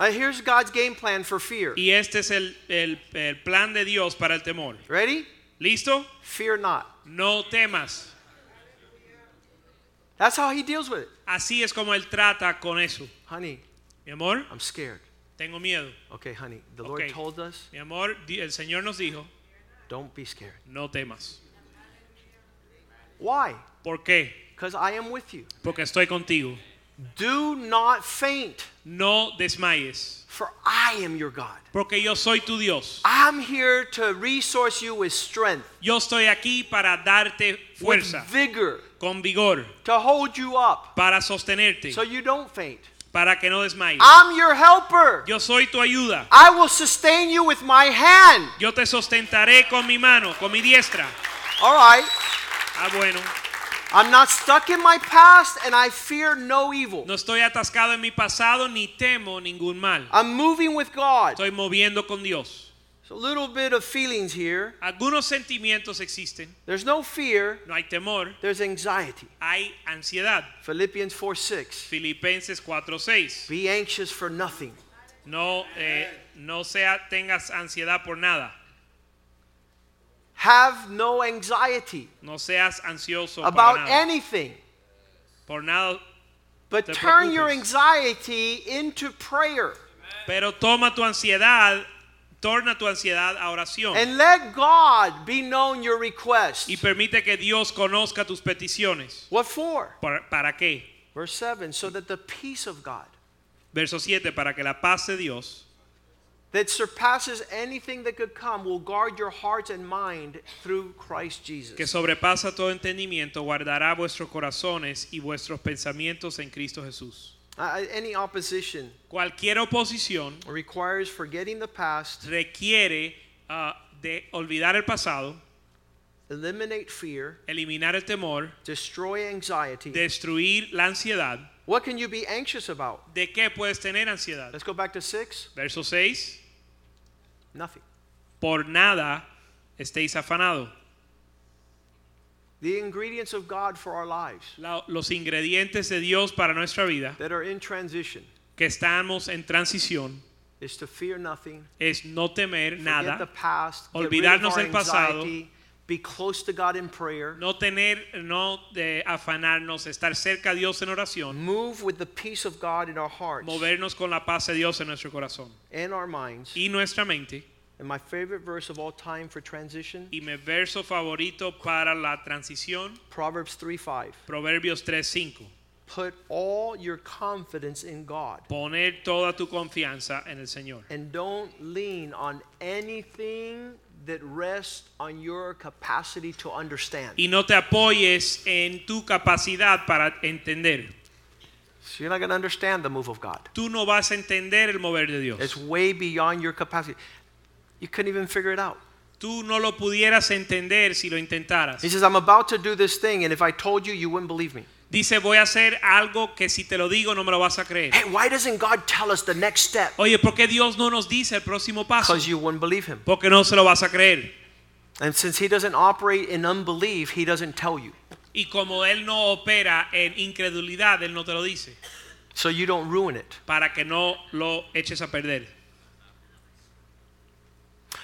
[SPEAKER 1] Uh, here's God's game plan for fear.
[SPEAKER 2] Y este es el, el- el plan de Dios para el temor.
[SPEAKER 1] Ready?
[SPEAKER 2] ¿Listo?
[SPEAKER 1] Fear not.
[SPEAKER 2] No temas.
[SPEAKER 1] That's how he deals with it.
[SPEAKER 2] Así es como él trata con eso.
[SPEAKER 1] Honey,
[SPEAKER 2] Mi amor,
[SPEAKER 1] I'm scared.
[SPEAKER 2] tengo miedo.
[SPEAKER 1] Okay, honey. The Lord told us,
[SPEAKER 2] Mi amor, el Señor nos dijo,
[SPEAKER 1] don't be scared.
[SPEAKER 2] no temas.
[SPEAKER 1] Why?
[SPEAKER 2] ¿Por qué?
[SPEAKER 1] Because I am with you.
[SPEAKER 2] Porque estoy contigo.
[SPEAKER 1] Do not faint,
[SPEAKER 2] No desmayes.
[SPEAKER 1] for I am your God.
[SPEAKER 2] Porque yo soy tu Dios.
[SPEAKER 1] I'm here to resource you with strength,
[SPEAKER 2] Yo estoy aquí para darte
[SPEAKER 1] with
[SPEAKER 2] fuerza,
[SPEAKER 1] vigor,
[SPEAKER 2] con vigor,
[SPEAKER 1] to hold you up
[SPEAKER 2] para sostenerte,
[SPEAKER 1] so you don't faint.
[SPEAKER 2] Para que no desmayes.
[SPEAKER 1] I'm your helper.
[SPEAKER 2] Yo soy tu ayuda.
[SPEAKER 1] I will sustain you with my hand.
[SPEAKER 2] Yo te sustentaré con mi mano, con mi diestra.
[SPEAKER 1] All right.
[SPEAKER 2] Ah, bueno.
[SPEAKER 1] I'm not stuck in my past and I fear no evil.
[SPEAKER 2] No estoy atascado en mi pasado ni temo ningún mal.
[SPEAKER 1] I'm moving with God.
[SPEAKER 2] Estoy moviendo con Dios.
[SPEAKER 1] A little bit of feelings here.
[SPEAKER 2] Algunos sentimientos existen.
[SPEAKER 1] There's no fear,
[SPEAKER 2] No hay temor,
[SPEAKER 1] there's anxiety.
[SPEAKER 2] hay ansiedad.
[SPEAKER 1] Philippians 4 6.
[SPEAKER 2] Filipenses 4:6.
[SPEAKER 1] Be anxious for nothing.
[SPEAKER 2] No, eh, no sea, tengas ansiedad por nada.
[SPEAKER 1] Have no anxiety
[SPEAKER 2] No seas ansioso
[SPEAKER 1] about anything,
[SPEAKER 2] por nada.
[SPEAKER 1] but turn your anxiety into prayer
[SPEAKER 2] Pero toma tu ansiedad, torna tu ansiedad a oración.
[SPEAKER 1] and let God be known your request.
[SPEAKER 2] y permite que Dios conozca tus peticiones.
[SPEAKER 1] What for?
[SPEAKER 2] ¿Para, para qué?
[SPEAKER 1] Verse 7 so that the peace of God,
[SPEAKER 2] Verso 7, para que la paz de Dios,
[SPEAKER 1] that surpasses anything that could come will guard your hearts and mind through Christ Jesus.
[SPEAKER 2] que sobrepasa todo entendimiento, guardará vuestros corazones y vuestros pensamientos en Cristo Jesús.
[SPEAKER 1] Uh, any opposition
[SPEAKER 2] Cualquier oposición
[SPEAKER 1] requires forgetting the past,
[SPEAKER 2] requiere ah, de olvidar el pasado,
[SPEAKER 1] eliminate fear,
[SPEAKER 2] eliminar el temor,
[SPEAKER 1] destroy anxiety.
[SPEAKER 2] destruir la ansiedad.
[SPEAKER 1] What can you be anxious about?
[SPEAKER 2] ¿De qué puedes tener ansiedad?
[SPEAKER 1] Let's go back to 6.
[SPEAKER 2] Verso 6.
[SPEAKER 1] Nothing.
[SPEAKER 2] Por nada estéis afanados.
[SPEAKER 1] The ingredients of God for our lives
[SPEAKER 2] La- los ingredientes de Dios para nuestra vida,
[SPEAKER 1] that are in transition
[SPEAKER 2] que estamos en transición,
[SPEAKER 1] is to fear nothing,
[SPEAKER 2] es no temer
[SPEAKER 1] forget the
[SPEAKER 2] nada,
[SPEAKER 1] past,
[SPEAKER 2] olvidarnos del pasado,
[SPEAKER 1] anxiety, be close to God in prayer,
[SPEAKER 2] no tener, no de afanarnos, estar cerca a Dios en oración,
[SPEAKER 1] move with the peace of God in our hearts
[SPEAKER 2] movernos con la paz de Dios en nuestro corazón
[SPEAKER 1] and our minds.
[SPEAKER 2] y nuestra mente.
[SPEAKER 1] And my favorite verse of all time for transition,
[SPEAKER 2] Y mi verso favorito para la transición,
[SPEAKER 1] Proverbs 3 5.
[SPEAKER 2] Proverbios 3:5.
[SPEAKER 1] Put all your confidence in God
[SPEAKER 2] Poner toda tu confianza en el Señor.
[SPEAKER 1] and don't lean on anything that rests on your capacity to understand.
[SPEAKER 2] Y no te apoyes en tu capacidad para entender.
[SPEAKER 1] So you're not going to understand the move of God.
[SPEAKER 2] Tú no vas a entender el mover de Dios.
[SPEAKER 1] It's way beyond your capacity. You couldn't even figure it out.
[SPEAKER 2] Tú no lo pudieras entender si lo intentaras.
[SPEAKER 1] He says, I'm about to do this thing, and if I told you, you wouldn't believe me.
[SPEAKER 2] Dice, voy a hacer algo que si te lo digo no me lo vas a creer.
[SPEAKER 1] Hey, why doesn't God tell us the next step?
[SPEAKER 2] Oye, ¿por qué Dios no nos dice el próximo paso?
[SPEAKER 1] Because you wouldn't believe Him.
[SPEAKER 2] Porque no se lo vas a creer.
[SPEAKER 1] And since He doesn't operate in unbelief, He doesn't tell you.
[SPEAKER 2] Y como Él no opera en incredulidad, Él no te lo dice.
[SPEAKER 1] So you don't ruin it.
[SPEAKER 2] Para que no lo eches a perder.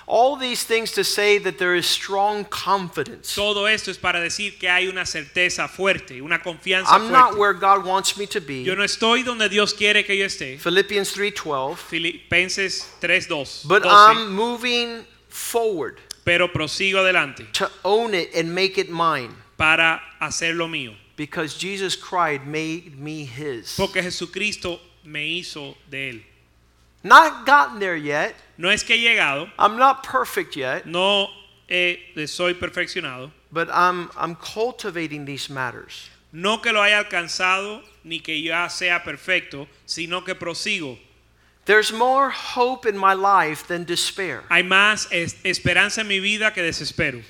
[SPEAKER 1] All these things to say that there is strong confidence.
[SPEAKER 2] Todo esto es para decir que hay una certeza fuerte, una confianza
[SPEAKER 1] I'm not where God wants me to be.
[SPEAKER 2] Yo no estoy donde Dios quiere que yo esté.
[SPEAKER 1] Philippians 3:12.
[SPEAKER 2] Filipenses 3:2.
[SPEAKER 1] But
[SPEAKER 2] 12.
[SPEAKER 1] I'm moving forward
[SPEAKER 2] Pero prosigo adelante
[SPEAKER 1] to own it and make it mine
[SPEAKER 2] para hacerlo mío.
[SPEAKER 1] because Jesus Christ made me his.
[SPEAKER 2] Porque Jesucristo me hizo de él.
[SPEAKER 1] Not gotten there yet.
[SPEAKER 2] No es que he llegado,
[SPEAKER 1] I'm not perfect yet,
[SPEAKER 2] no eh, soy perfeccionado,
[SPEAKER 1] but I'm I'm cultivating these matters.
[SPEAKER 2] no que lo haya alcanzado ni que ya sea perfecto, sino que prosigo.
[SPEAKER 1] There's more hope in my life than despair.
[SPEAKER 2] Hay más es- esperanza en mi vida que desespero.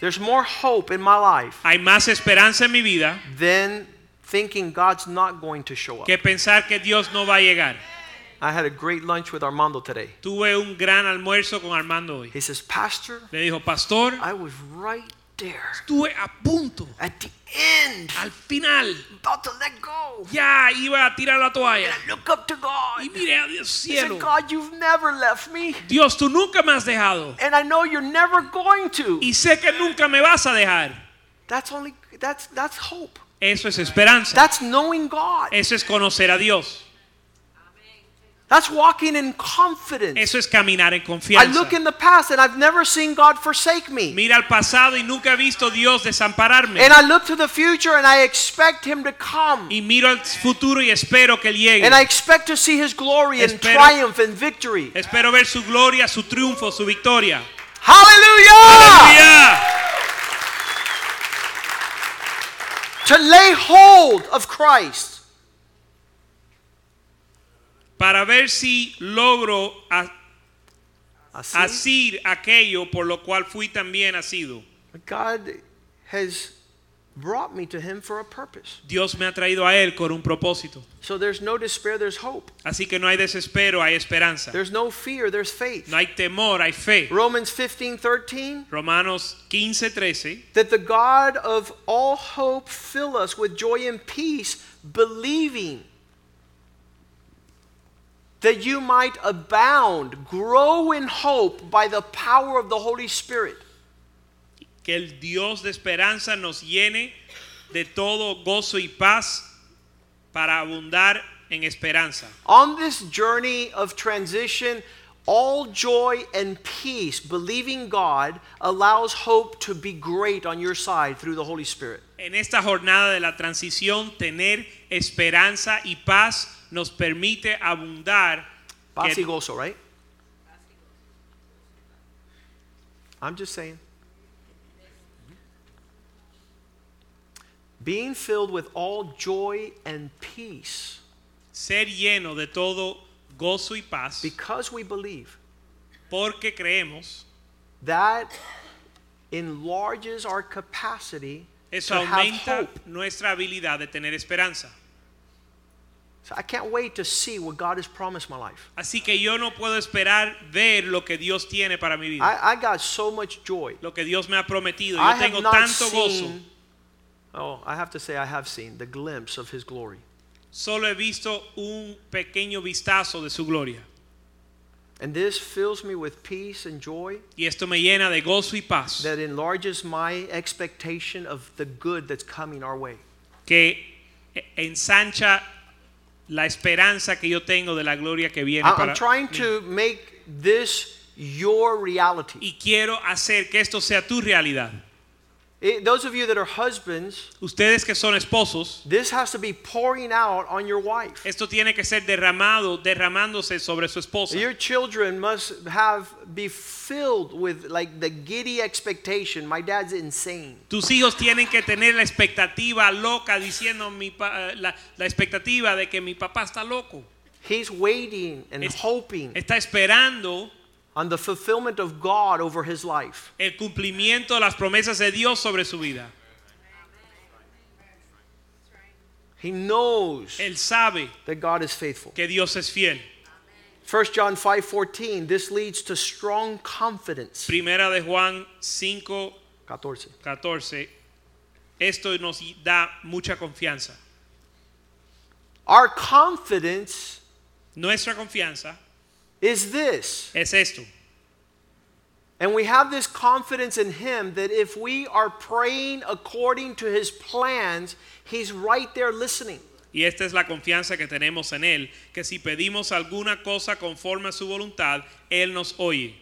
[SPEAKER 1] There's more hope in my life
[SPEAKER 2] Hay más esperanza en mi vida
[SPEAKER 1] than thinking God's not going to show up.
[SPEAKER 2] que pensar que Dios no va a llegar.
[SPEAKER 1] I had a great lunch with Armando today.
[SPEAKER 2] Tuve un gran almuerzo con Armando hoy.
[SPEAKER 1] He says, Pastor,
[SPEAKER 2] Le dijo, pastor,
[SPEAKER 1] I was right there
[SPEAKER 2] estuve a punto,
[SPEAKER 1] at the end,
[SPEAKER 2] al final,
[SPEAKER 1] about to let go.
[SPEAKER 2] ya iba a tirar la toalla.
[SPEAKER 1] And I look up to God.
[SPEAKER 2] Y mire a Dios
[SPEAKER 1] He said,
[SPEAKER 2] cielo.
[SPEAKER 1] God, you've never left me.
[SPEAKER 2] Dios, tú nunca me has dejado.
[SPEAKER 1] And I know you're never going to.
[SPEAKER 2] Y sé que nunca me vas a dejar.
[SPEAKER 1] That's only that's that's hope.
[SPEAKER 2] Eso es esperanza.
[SPEAKER 1] That's knowing God.
[SPEAKER 2] Eso es conocer a Dios.
[SPEAKER 1] That's walking in confidence.
[SPEAKER 2] Eso es caminar en
[SPEAKER 1] I
[SPEAKER 2] confianza.
[SPEAKER 1] look in the past and I've never seen God forsake me.
[SPEAKER 2] Mira al pasado y nunca he visto Dios desampararme.
[SPEAKER 1] And I look to the future and I expect him to come.
[SPEAKER 2] Y miro al futuro y espero que Él llegue.
[SPEAKER 1] And I expect to see his glory and
[SPEAKER 2] Espero-
[SPEAKER 1] triumph and victory.
[SPEAKER 2] Espero ver su gloria, su triunfo, su victoria.
[SPEAKER 1] Hallelujah!
[SPEAKER 2] ¡Aleluya!
[SPEAKER 1] To lay hold of Christ.
[SPEAKER 2] Para ver si logro a-
[SPEAKER 1] ¿Ah,
[SPEAKER 2] asir aquello por lo cual fui también asido.
[SPEAKER 1] God has brought me to him for a purpose.
[SPEAKER 2] Dios me ha traído a Él con un propósito.
[SPEAKER 1] So there's no despair, there's hope.
[SPEAKER 2] Así que no hay desespero, hay esperanza.
[SPEAKER 1] There's no fear, there's faith.
[SPEAKER 2] No hay temor, hay fe.
[SPEAKER 1] Romans 15 13.
[SPEAKER 2] Romanos 15, 13.
[SPEAKER 1] That the God of all hope fill us with joy and peace, believing that you might abound, grow in hope by the power of the Holy Spirit.
[SPEAKER 2] Que el Dios de esperanza nos llene de todo gozo y paz para abundar en esperanza.
[SPEAKER 1] On this journey of transition, all joy and peace, believing God, allows hope to be great on your side through the Holy Spirit.
[SPEAKER 2] En esta jornada de la transición, tener esperanza y paz nos permite abundar
[SPEAKER 1] Paz y gozo, right? I'm just saying. Being filled with all joy and peace
[SPEAKER 2] ser lleno de todo gozo y paz
[SPEAKER 1] because we believe
[SPEAKER 2] porque creemos
[SPEAKER 1] that enlarges our capacity
[SPEAKER 2] eso
[SPEAKER 1] to have
[SPEAKER 2] aumenta
[SPEAKER 1] hope.
[SPEAKER 2] nuestra habilidad de tener esperanza
[SPEAKER 1] So I can't wait to see what God has promised my life.
[SPEAKER 2] así que yo no puedo esperar ver lo que Dios tiene para mi vida
[SPEAKER 1] I, I got so much joy.
[SPEAKER 2] lo que Dios me ha prometido
[SPEAKER 1] I
[SPEAKER 2] tengo
[SPEAKER 1] have not
[SPEAKER 2] tanto gozo
[SPEAKER 1] seen, oh, I have to say I have seen the glimpse of His glory.
[SPEAKER 2] solo he visto un pequeño vistazo de su gloria
[SPEAKER 1] And this fills me with peace and joy
[SPEAKER 2] y esto me llena de gozo y paz
[SPEAKER 1] that enlarges my expectation of the good that's coming our way.
[SPEAKER 2] que ensancha la esperanza que yo tengo de la gloria que viene
[SPEAKER 1] I-
[SPEAKER 2] para
[SPEAKER 1] I'm trying
[SPEAKER 2] mí.
[SPEAKER 1] to make this your reality.
[SPEAKER 2] y quiero hacer que esto sea tu realidad
[SPEAKER 1] It- those of you that are husbands,
[SPEAKER 2] ustedes que son esposos
[SPEAKER 1] this has to be pouring out on your wife.
[SPEAKER 2] esto tiene que ser derramado derramándose sobre su esposa
[SPEAKER 1] Your children must have be filled with like the giddy expectation. My dad's insane.
[SPEAKER 2] tus hijos tienen que tener la expectativa loca diciendo mi pa- eh, la, la expectativa de que mi papá está loco
[SPEAKER 1] He's waiting and
[SPEAKER 2] Es-
[SPEAKER 1] hoping
[SPEAKER 2] está esperando
[SPEAKER 1] on the fulfillment of God over his life.
[SPEAKER 2] el cumplimiento de las promesas de Dios sobre su vida
[SPEAKER 1] He knows
[SPEAKER 2] él sabe
[SPEAKER 1] that God is faithful.
[SPEAKER 2] que Dios es fiel
[SPEAKER 1] 1 John 5:14 this leads to strong confidence.
[SPEAKER 2] primera de Juan 5
[SPEAKER 1] 14.
[SPEAKER 2] 14 esto nos da mucha confianza
[SPEAKER 1] Our confidence
[SPEAKER 2] nuestra confianza
[SPEAKER 1] is this.
[SPEAKER 2] es esto
[SPEAKER 1] And we have this confidence in him that if we are praying according to his plans, he's right there listening.
[SPEAKER 2] Y esta es la confianza que tenemos en Él, que si pedimos alguna cosa conforme a su voluntad, Él nos oye.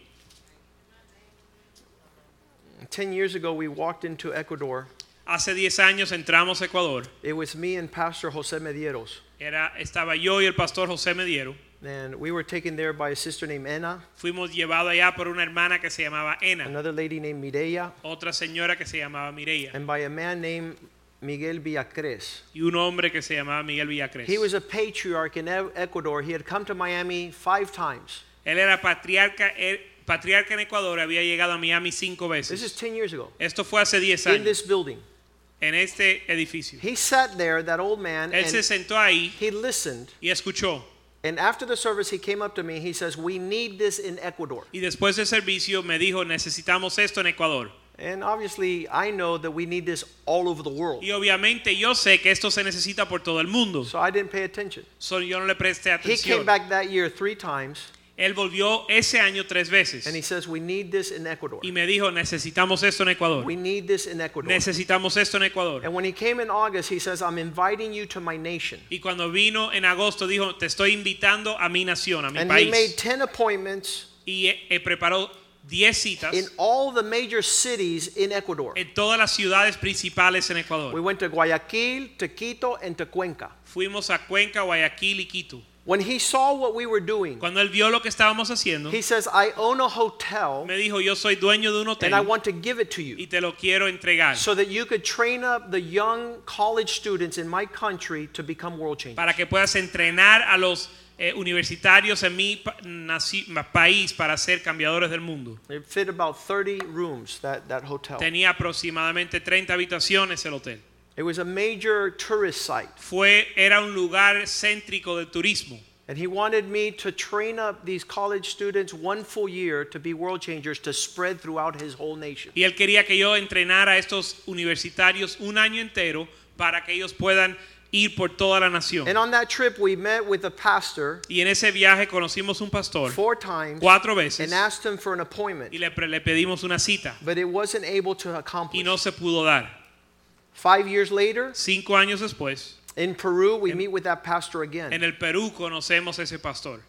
[SPEAKER 1] 10 years ago we walked into Ecuador.
[SPEAKER 2] Hace 10 años entramos a Ecuador.
[SPEAKER 1] It was me and Pastor Jose Medieros.
[SPEAKER 2] Era, estaba yo y el pastor José Mediero.
[SPEAKER 1] And we were taken there by a sister named Enna,
[SPEAKER 2] Fuimos llevados allá por una hermana que se llamaba Ena,
[SPEAKER 1] another lady named Mireya,
[SPEAKER 2] otra señora que se llamaba Mireia
[SPEAKER 1] and by a man named Miguel Villacres.
[SPEAKER 2] y un hombre que se llamaba Miguel Villacres.
[SPEAKER 1] He was a patriarch in Ecuador. He had come to Miami five times.
[SPEAKER 2] Él era patriarca, él- patriarca en Ecuador, había llegado a Miami cinco veces.
[SPEAKER 1] This is 10 years ago.
[SPEAKER 2] Esto fue hace 10
[SPEAKER 1] In this building.
[SPEAKER 2] en este edificio.
[SPEAKER 1] He sat there, that old man,
[SPEAKER 2] Él se sentó ahí
[SPEAKER 1] he listened.
[SPEAKER 2] y escuchó.
[SPEAKER 1] And after the service, he came up to me. He says, We need this in Ecuador.
[SPEAKER 2] Y después del servicio me dijo, necesitamos esto en Ecuador.
[SPEAKER 1] And obviously, I know that we need this all over the world.
[SPEAKER 2] Y obviamente yo sé que esto se necesita por todo el mundo.
[SPEAKER 1] So I didn't pay attention.
[SPEAKER 2] So yo no le presté
[SPEAKER 1] He came back that year three times,
[SPEAKER 2] Él volvió ese año tres veces.
[SPEAKER 1] and he says, We need this in Ecuador.
[SPEAKER 2] Y me dijo, necesitamos esto en Ecuador.
[SPEAKER 1] We need this in Ecuador.
[SPEAKER 2] Necesitamos esto en Ecuador.
[SPEAKER 1] And when he came in August, he says, I'm inviting you to my nation.
[SPEAKER 2] Y cuando vino en agosto dijo, te estoy invitando a mi nación, a mi
[SPEAKER 1] And he made
[SPEAKER 2] país.
[SPEAKER 1] 10 appointments
[SPEAKER 2] Y eh, eh, preparó 10 citas
[SPEAKER 1] in all the major cities in Ecuador.
[SPEAKER 2] en todas las ciudades principales en
[SPEAKER 1] We
[SPEAKER 2] Ecuador.
[SPEAKER 1] went to Guayaquil, to Quito, and to Cuenca.
[SPEAKER 2] Fuimos a Cuenca, Guayaquil y Quito.
[SPEAKER 1] When he saw what we were doing,
[SPEAKER 2] Cuando él vio lo que estábamos haciendo,
[SPEAKER 1] he says, I own a hotel
[SPEAKER 2] me dijo, yo soy dueño de un hotel
[SPEAKER 1] and I want to give it to
[SPEAKER 2] y
[SPEAKER 1] you
[SPEAKER 2] te lo quiero entregar
[SPEAKER 1] so that you could train up the young college students in my country to become world changers.
[SPEAKER 2] para que puedas entrenar a los eh, universitarios en mi pa- naci- ma- país para ser cambiadores del mundo.
[SPEAKER 1] It fit about 30 rooms, that, that hotel.
[SPEAKER 2] Tenía aproximadamente 30 habitaciones el hotel.
[SPEAKER 1] It was a major tourist site.
[SPEAKER 2] Fue, era un lugar céntrico de turismo.
[SPEAKER 1] And he wanted me to train up these college students one full year to be world changers to spread throughout his whole nation.
[SPEAKER 2] Y él quería que yo entrenara a estos universitarios un año entero para que ellos puedan ir por toda la nación.
[SPEAKER 1] And on that trip, we met with a pastor
[SPEAKER 2] Y en ese viaje conocimos un pastor
[SPEAKER 1] four times
[SPEAKER 2] cuatro veces
[SPEAKER 1] and asked him for an appointment,
[SPEAKER 2] y le, le pedimos una cita
[SPEAKER 1] but it wasn't able to accomplish.
[SPEAKER 2] y no se pudo dar.
[SPEAKER 1] Five years later,
[SPEAKER 2] Cinco años después,
[SPEAKER 1] in Peru, we meet with that pastor again.
[SPEAKER 2] en el Perú conocemos ese pastor.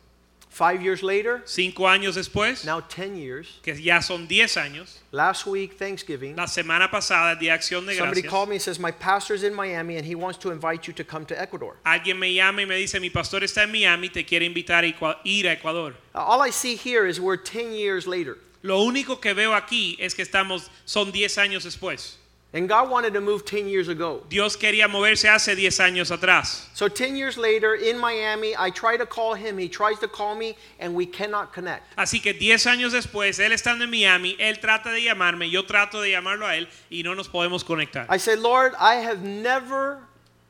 [SPEAKER 1] Five years later,
[SPEAKER 2] Cinco años después,
[SPEAKER 1] now 10 years.
[SPEAKER 2] que ya son 10 años,
[SPEAKER 1] Last week, Thanksgiving,
[SPEAKER 2] la semana pasada, Día de Acción de
[SPEAKER 1] somebody
[SPEAKER 2] Gracias,
[SPEAKER 1] called me and says, My pastor's in Miami and he wants to invite you to come to Ecuador.
[SPEAKER 2] alguien me llama y me dice, mi pastor está en Miami, te quiere invitar a ir a Ecuador.
[SPEAKER 1] Uh, all I see here is we're 10 years later.
[SPEAKER 2] Lo único que veo aquí es que estamos, son 10 años después.
[SPEAKER 1] And God wanted to move 10 years ago.
[SPEAKER 2] Dios quería moverse hace 10 años atrás.
[SPEAKER 1] So 10 years later in Miami, I try to call him, he tries to call me, and we cannot connect.
[SPEAKER 2] Así que 10 años después, él estando en Miami, él trata de llamarme, yo trato de llamarlo a él y no nos podemos conectar.
[SPEAKER 1] I said, Lord, I have never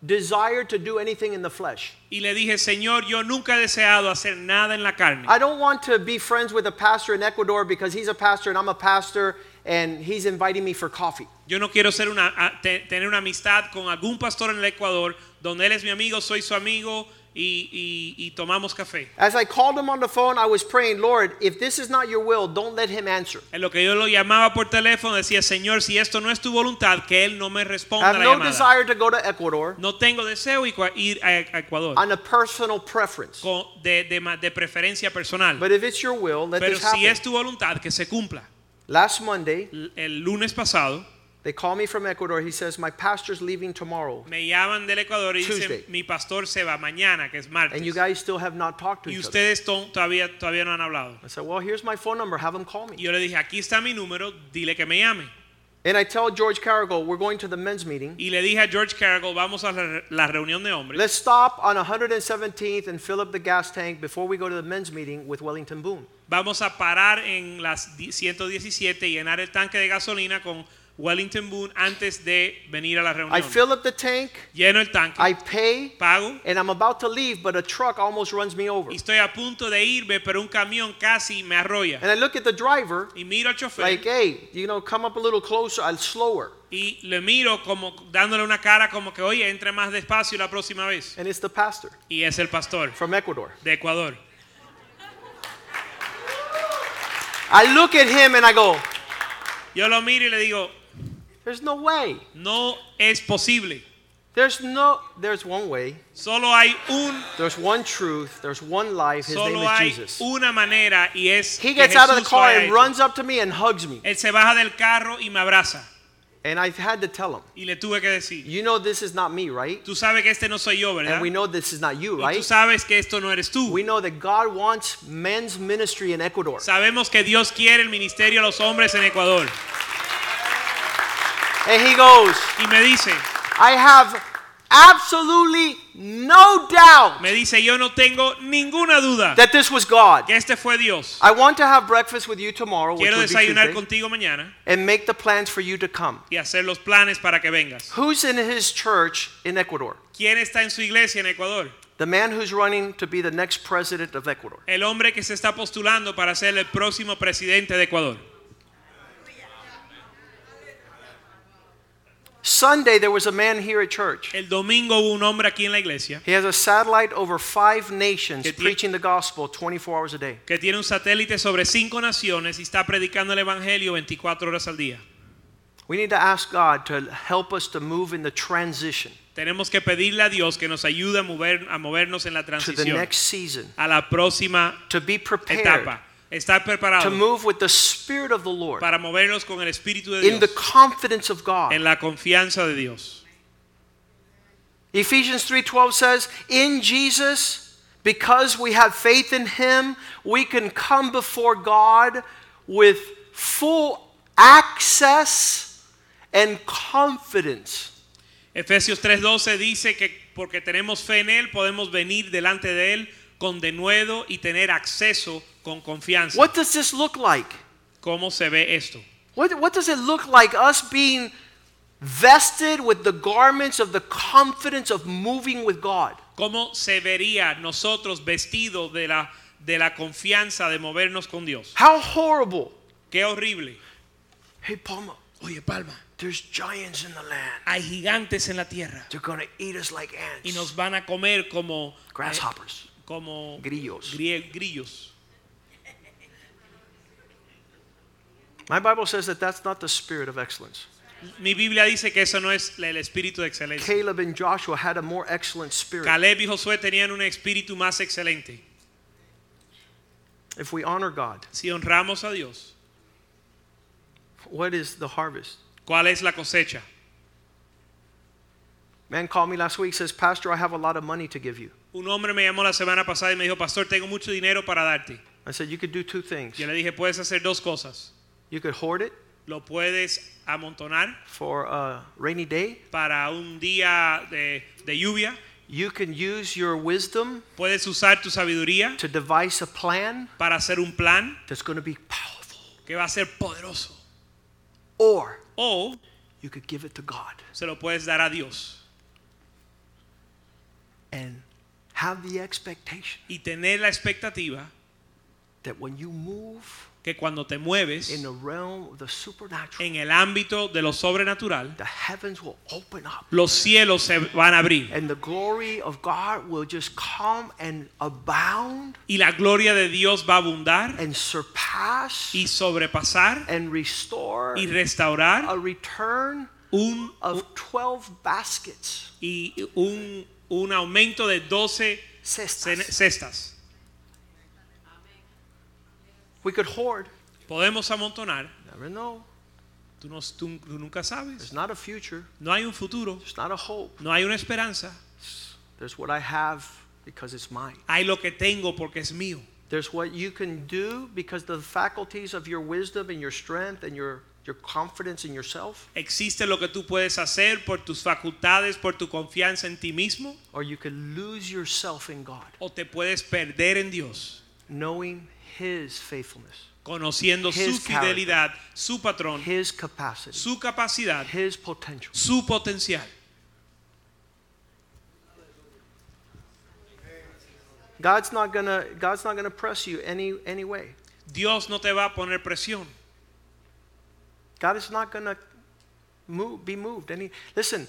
[SPEAKER 1] desired to do anything in the flesh.
[SPEAKER 2] Y le dije, Señor, yo nunca he deseado hacer nada en la carne.
[SPEAKER 1] I don't want to be friends with a pastor in Ecuador because he's a pastor and I'm a pastor and he's inviting me for coffee.
[SPEAKER 2] Yo no quiero ser una, a- te- tener una amistad con algún pastor en el Ecuador donde él es mi amigo, soy su amigo y, y- y tomamos café.
[SPEAKER 1] As I called him on the phone, I was praying, Lord, if this is not your will, don't let him answer.
[SPEAKER 2] En lo que yo lo llamaba por teléfono decía, Señor, si esto no es tu voluntad, que él no me
[SPEAKER 1] I
[SPEAKER 2] responda
[SPEAKER 1] have
[SPEAKER 2] la
[SPEAKER 1] no
[SPEAKER 2] llamada.
[SPEAKER 1] desire to go to Ecuador
[SPEAKER 2] No tengo deseo de ir a Ecuador
[SPEAKER 1] on a personal preference.
[SPEAKER 2] con- de, de ma- de preferencia personal.
[SPEAKER 1] But if it's your will, let
[SPEAKER 2] Pero
[SPEAKER 1] this
[SPEAKER 2] si es tu voluntad, que se cumpla.
[SPEAKER 1] Last Monday,
[SPEAKER 2] El lunes pasado
[SPEAKER 1] they call me from Ecuador. He says, My pastor's leaving tomorrow.
[SPEAKER 2] me llaman del Ecuador y
[SPEAKER 1] Tuesday.
[SPEAKER 2] dicen, mi pastor se va mañana, que es martes.
[SPEAKER 1] And you guys still have not talked to
[SPEAKER 2] y
[SPEAKER 1] each other.
[SPEAKER 2] ustedes to- todavía, todavía no han hablado.
[SPEAKER 1] I said, Well, here's my phone number. Have them call
[SPEAKER 2] Y
[SPEAKER 1] me.
[SPEAKER 2] yo le dije, aquí está mi número, dile que me llame.
[SPEAKER 1] And I tell George Carrigal, We're going to the men's meeting.
[SPEAKER 2] Y le dije a George Cargill, vamos a la, la reunión de hombres.
[SPEAKER 1] Let's stop on 117th and fill up the gas tank before we go to the men's meeting with Wellington Boone.
[SPEAKER 2] Vamos a parar en las di- 117 y llenar el tanque de gasolina con Wellington Boone antes de venir a la
[SPEAKER 1] I
[SPEAKER 2] reunión.
[SPEAKER 1] fill up the tank,
[SPEAKER 2] Lleno el tanque,
[SPEAKER 1] I pay,
[SPEAKER 2] pago
[SPEAKER 1] and I'm about to leave, but a truck almost runs me over.
[SPEAKER 2] y estoy a punto de irme, pero un camión casi me arrolla.
[SPEAKER 1] And I look at the driver,
[SPEAKER 2] Y miro al chofer
[SPEAKER 1] like, hey, you know, come up a little closer, I'll slower.
[SPEAKER 2] y le miro como dándole una cara como que, oye, entre más despacio la próxima vez.
[SPEAKER 1] And it's the pastor
[SPEAKER 2] Y es el pastor
[SPEAKER 1] from Ecuador.
[SPEAKER 2] de Ecuador.
[SPEAKER 1] I look at him and I go,
[SPEAKER 2] Yo lo miro y le digo,
[SPEAKER 1] there's no way.
[SPEAKER 2] no es posible.
[SPEAKER 1] There's no, there's one way.
[SPEAKER 2] Solo hay un,
[SPEAKER 1] There's one truth. There's one life. His name
[SPEAKER 2] solo
[SPEAKER 1] is
[SPEAKER 2] hay
[SPEAKER 1] Jesus.
[SPEAKER 2] una manera y es
[SPEAKER 1] He
[SPEAKER 2] que
[SPEAKER 1] gets out of the
[SPEAKER 2] Jesús lo
[SPEAKER 1] car
[SPEAKER 2] haya
[SPEAKER 1] and
[SPEAKER 2] hecho.
[SPEAKER 1] runs up to me and hugs me.
[SPEAKER 2] Él se baja del carro y me abraza.
[SPEAKER 1] And I had to tell him,
[SPEAKER 2] Y le tuve que decir,
[SPEAKER 1] you know this is not me, right?
[SPEAKER 2] tú sabes que este no soy yo, ¿verdad?
[SPEAKER 1] And we know this is not you,
[SPEAKER 2] Y tú
[SPEAKER 1] right?
[SPEAKER 2] sabes que esto no eres tú.
[SPEAKER 1] We know that God wants men's ministry in Ecuador.
[SPEAKER 2] Sabemos que Dios quiere el ministerio a los hombres en Ecuador.
[SPEAKER 1] And he goes,
[SPEAKER 2] Y me dice,
[SPEAKER 1] I have absolutely no doubt
[SPEAKER 2] me dice, yo no tengo ninguna duda
[SPEAKER 1] that this was God.
[SPEAKER 2] que este fue Dios.
[SPEAKER 1] I want to have breakfast with you tomorrow, which
[SPEAKER 2] Quiero
[SPEAKER 1] would be
[SPEAKER 2] desayunar
[SPEAKER 1] Tuesday,
[SPEAKER 2] contigo mañana
[SPEAKER 1] and make the plans for you to come.
[SPEAKER 2] y hacer los planes para que vengas.
[SPEAKER 1] Who's in his church in Ecuador?
[SPEAKER 2] ¿Quién está en su iglesia en Ecuador?
[SPEAKER 1] The man who's running to be the next president of Ecuador.
[SPEAKER 2] El hombre que se está postulando para ser el próximo presidente de Ecuador.
[SPEAKER 1] Sunday, there was a man here at church.
[SPEAKER 2] El domingo hubo un hombre aquí en la iglesia
[SPEAKER 1] He has a satellite over five nations preaching the gospel 24 hours a day.
[SPEAKER 2] que tiene un satélite sobre cinco naciones y está predicando el evangelio 24 horas al día.
[SPEAKER 1] We need to ask God to help us to move in the transition
[SPEAKER 2] Tenemos que pedirle a Dios que nos ayude a, mover, a movernos en la transición.
[SPEAKER 1] to the next season,
[SPEAKER 2] a la próxima
[SPEAKER 1] to be prepared
[SPEAKER 2] etapa. Estar
[SPEAKER 1] to move with the Spirit of the Lord
[SPEAKER 2] para movernos con el Espíritu de Dios
[SPEAKER 1] in the confidence of God.
[SPEAKER 2] en la confianza de Dios.
[SPEAKER 1] Ephesians 3:12 says, "In Jesus, because we have faith in him, we can come before God with full access and confidence."
[SPEAKER 2] Efesios 3:12 dice que porque tenemos fe en Él podemos venir delante de Él con denuedo y tener acceso con confianza.
[SPEAKER 1] What does this look like?
[SPEAKER 2] ¿Cómo se ve esto?
[SPEAKER 1] What, what does it look like us being vested with the garments of the confidence of moving with God?
[SPEAKER 2] ¿Cómo se vería nosotros vestidos de la, de la confianza de movernos con Dios?
[SPEAKER 1] How horrible.
[SPEAKER 2] Qué horrible.
[SPEAKER 1] Hey, Palma,
[SPEAKER 2] Oye, Palma,
[SPEAKER 1] there's giants in the land.
[SPEAKER 2] hay gigantes en la tierra
[SPEAKER 1] They're going to eat us like
[SPEAKER 2] y
[SPEAKER 1] ants.
[SPEAKER 2] nos van a comer como
[SPEAKER 1] Grasshoppers.
[SPEAKER 2] eh, como
[SPEAKER 1] Grillos.
[SPEAKER 2] grillos.
[SPEAKER 1] My Bible says that that's not the spirit of excellence.
[SPEAKER 2] Mi Biblia dice que eso no es el espíritu de excelencia.
[SPEAKER 1] Caleb and Joshua had a more excellent spirit.
[SPEAKER 2] Caleb y Josué tenían un espíritu más excelente.
[SPEAKER 1] If we honor God,
[SPEAKER 2] si honramos a Dios,
[SPEAKER 1] what is the harvest?
[SPEAKER 2] ¿cuál es la cosecha?
[SPEAKER 1] Man called me last week says, Pastor, I have a lot of money to give you.
[SPEAKER 2] Un hombre me llamó la semana pasada y me dijo, Pastor, tengo mucho dinero para darte.
[SPEAKER 1] I said, You could do two things.
[SPEAKER 2] Yo le dije, puedes hacer dos cosas.
[SPEAKER 1] You could hoard it
[SPEAKER 2] Lo puedes amontonar
[SPEAKER 1] for a rainy day.
[SPEAKER 2] para un día de, de lluvia.
[SPEAKER 1] You can use your wisdom
[SPEAKER 2] Puedes usar tu sabiduría
[SPEAKER 1] to devise a plan
[SPEAKER 2] para hacer un plan
[SPEAKER 1] that's going to be powerful.
[SPEAKER 2] que va a ser poderoso.
[SPEAKER 1] Or
[SPEAKER 2] O
[SPEAKER 1] you could give it to God
[SPEAKER 2] se lo puedes dar a Dios
[SPEAKER 1] and have the expectation
[SPEAKER 2] y tener la expectativa
[SPEAKER 1] that when you move
[SPEAKER 2] que cuando te mueves
[SPEAKER 1] in the realm of the supernatural,
[SPEAKER 2] en el ámbito de lo sobrenatural,
[SPEAKER 1] the heavens will open up
[SPEAKER 2] los cielos se van a abrir
[SPEAKER 1] and the glory of God will just come and abound
[SPEAKER 2] y la gloria de Dios va a abundar
[SPEAKER 1] and surpass
[SPEAKER 2] y sobrepasar
[SPEAKER 1] and restore
[SPEAKER 2] y restaurar
[SPEAKER 1] a return
[SPEAKER 2] un,
[SPEAKER 1] of 12 baskets.
[SPEAKER 2] y un, un aumento de 12
[SPEAKER 1] Cestas.
[SPEAKER 2] cen- cestas.
[SPEAKER 1] We could hoard.
[SPEAKER 2] Podemos amontonar,
[SPEAKER 1] Never know.
[SPEAKER 2] tú, no- tú- tú nunca
[SPEAKER 1] There's not a future.
[SPEAKER 2] No hay un futuro,
[SPEAKER 1] There's not a hope.
[SPEAKER 2] no hay una esperanza.
[SPEAKER 1] There's what I have because it's mine.
[SPEAKER 2] Hay lo que tengo porque es mío.
[SPEAKER 1] There's what you can do because the faculties of your wisdom and your strength and your, your confidence in yourself.
[SPEAKER 2] Existe lo que tú puedes hacer por tus facultades, por tu confianza en ti mismo,
[SPEAKER 1] Or you can lose yourself in God,
[SPEAKER 2] o te puedes perder en Dios,
[SPEAKER 1] knowing His faithfulness,
[SPEAKER 2] conociendo
[SPEAKER 1] His character.
[SPEAKER 2] fidelidad, su patrón,
[SPEAKER 1] His capacity,
[SPEAKER 2] su capacidad,
[SPEAKER 1] His potential.
[SPEAKER 2] su potencial.
[SPEAKER 1] God's not gonna God's not gonna press you any any way.
[SPEAKER 2] Dios no te va a poner presión.
[SPEAKER 1] God is not gonna move be moved. Any listen,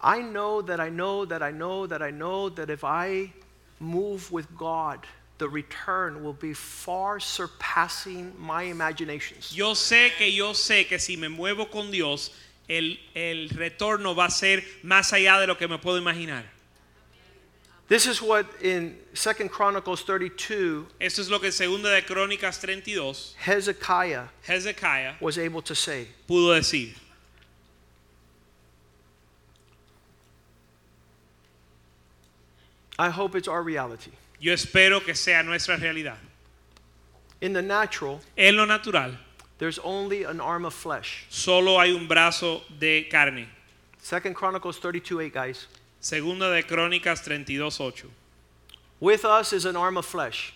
[SPEAKER 1] I know that I know that I know that I know that if I move with God, the return will be far surpassing my imaginations.
[SPEAKER 2] Yo sé que yo sé que si me muevo con Dios, el, el retorno va a ser más allá de lo que me puedo imaginar.
[SPEAKER 1] This is what in Second Chronicles 32
[SPEAKER 2] Esto es lo que en segunda de Crónicas 32
[SPEAKER 1] Hezekiah
[SPEAKER 2] Hezekiah
[SPEAKER 1] was able to say.
[SPEAKER 2] pudo decir.
[SPEAKER 1] I hope it's our reality.
[SPEAKER 2] Yo espero que sea nuestra realidad.
[SPEAKER 1] In the natural,
[SPEAKER 2] En lo natural,
[SPEAKER 1] there's only an arm of flesh.
[SPEAKER 2] solo hay un brazo de carne.
[SPEAKER 1] Second Chronicles 32 8, guys.
[SPEAKER 2] Segunda de Crónicas 32:8.
[SPEAKER 1] With us is an arm of flesh.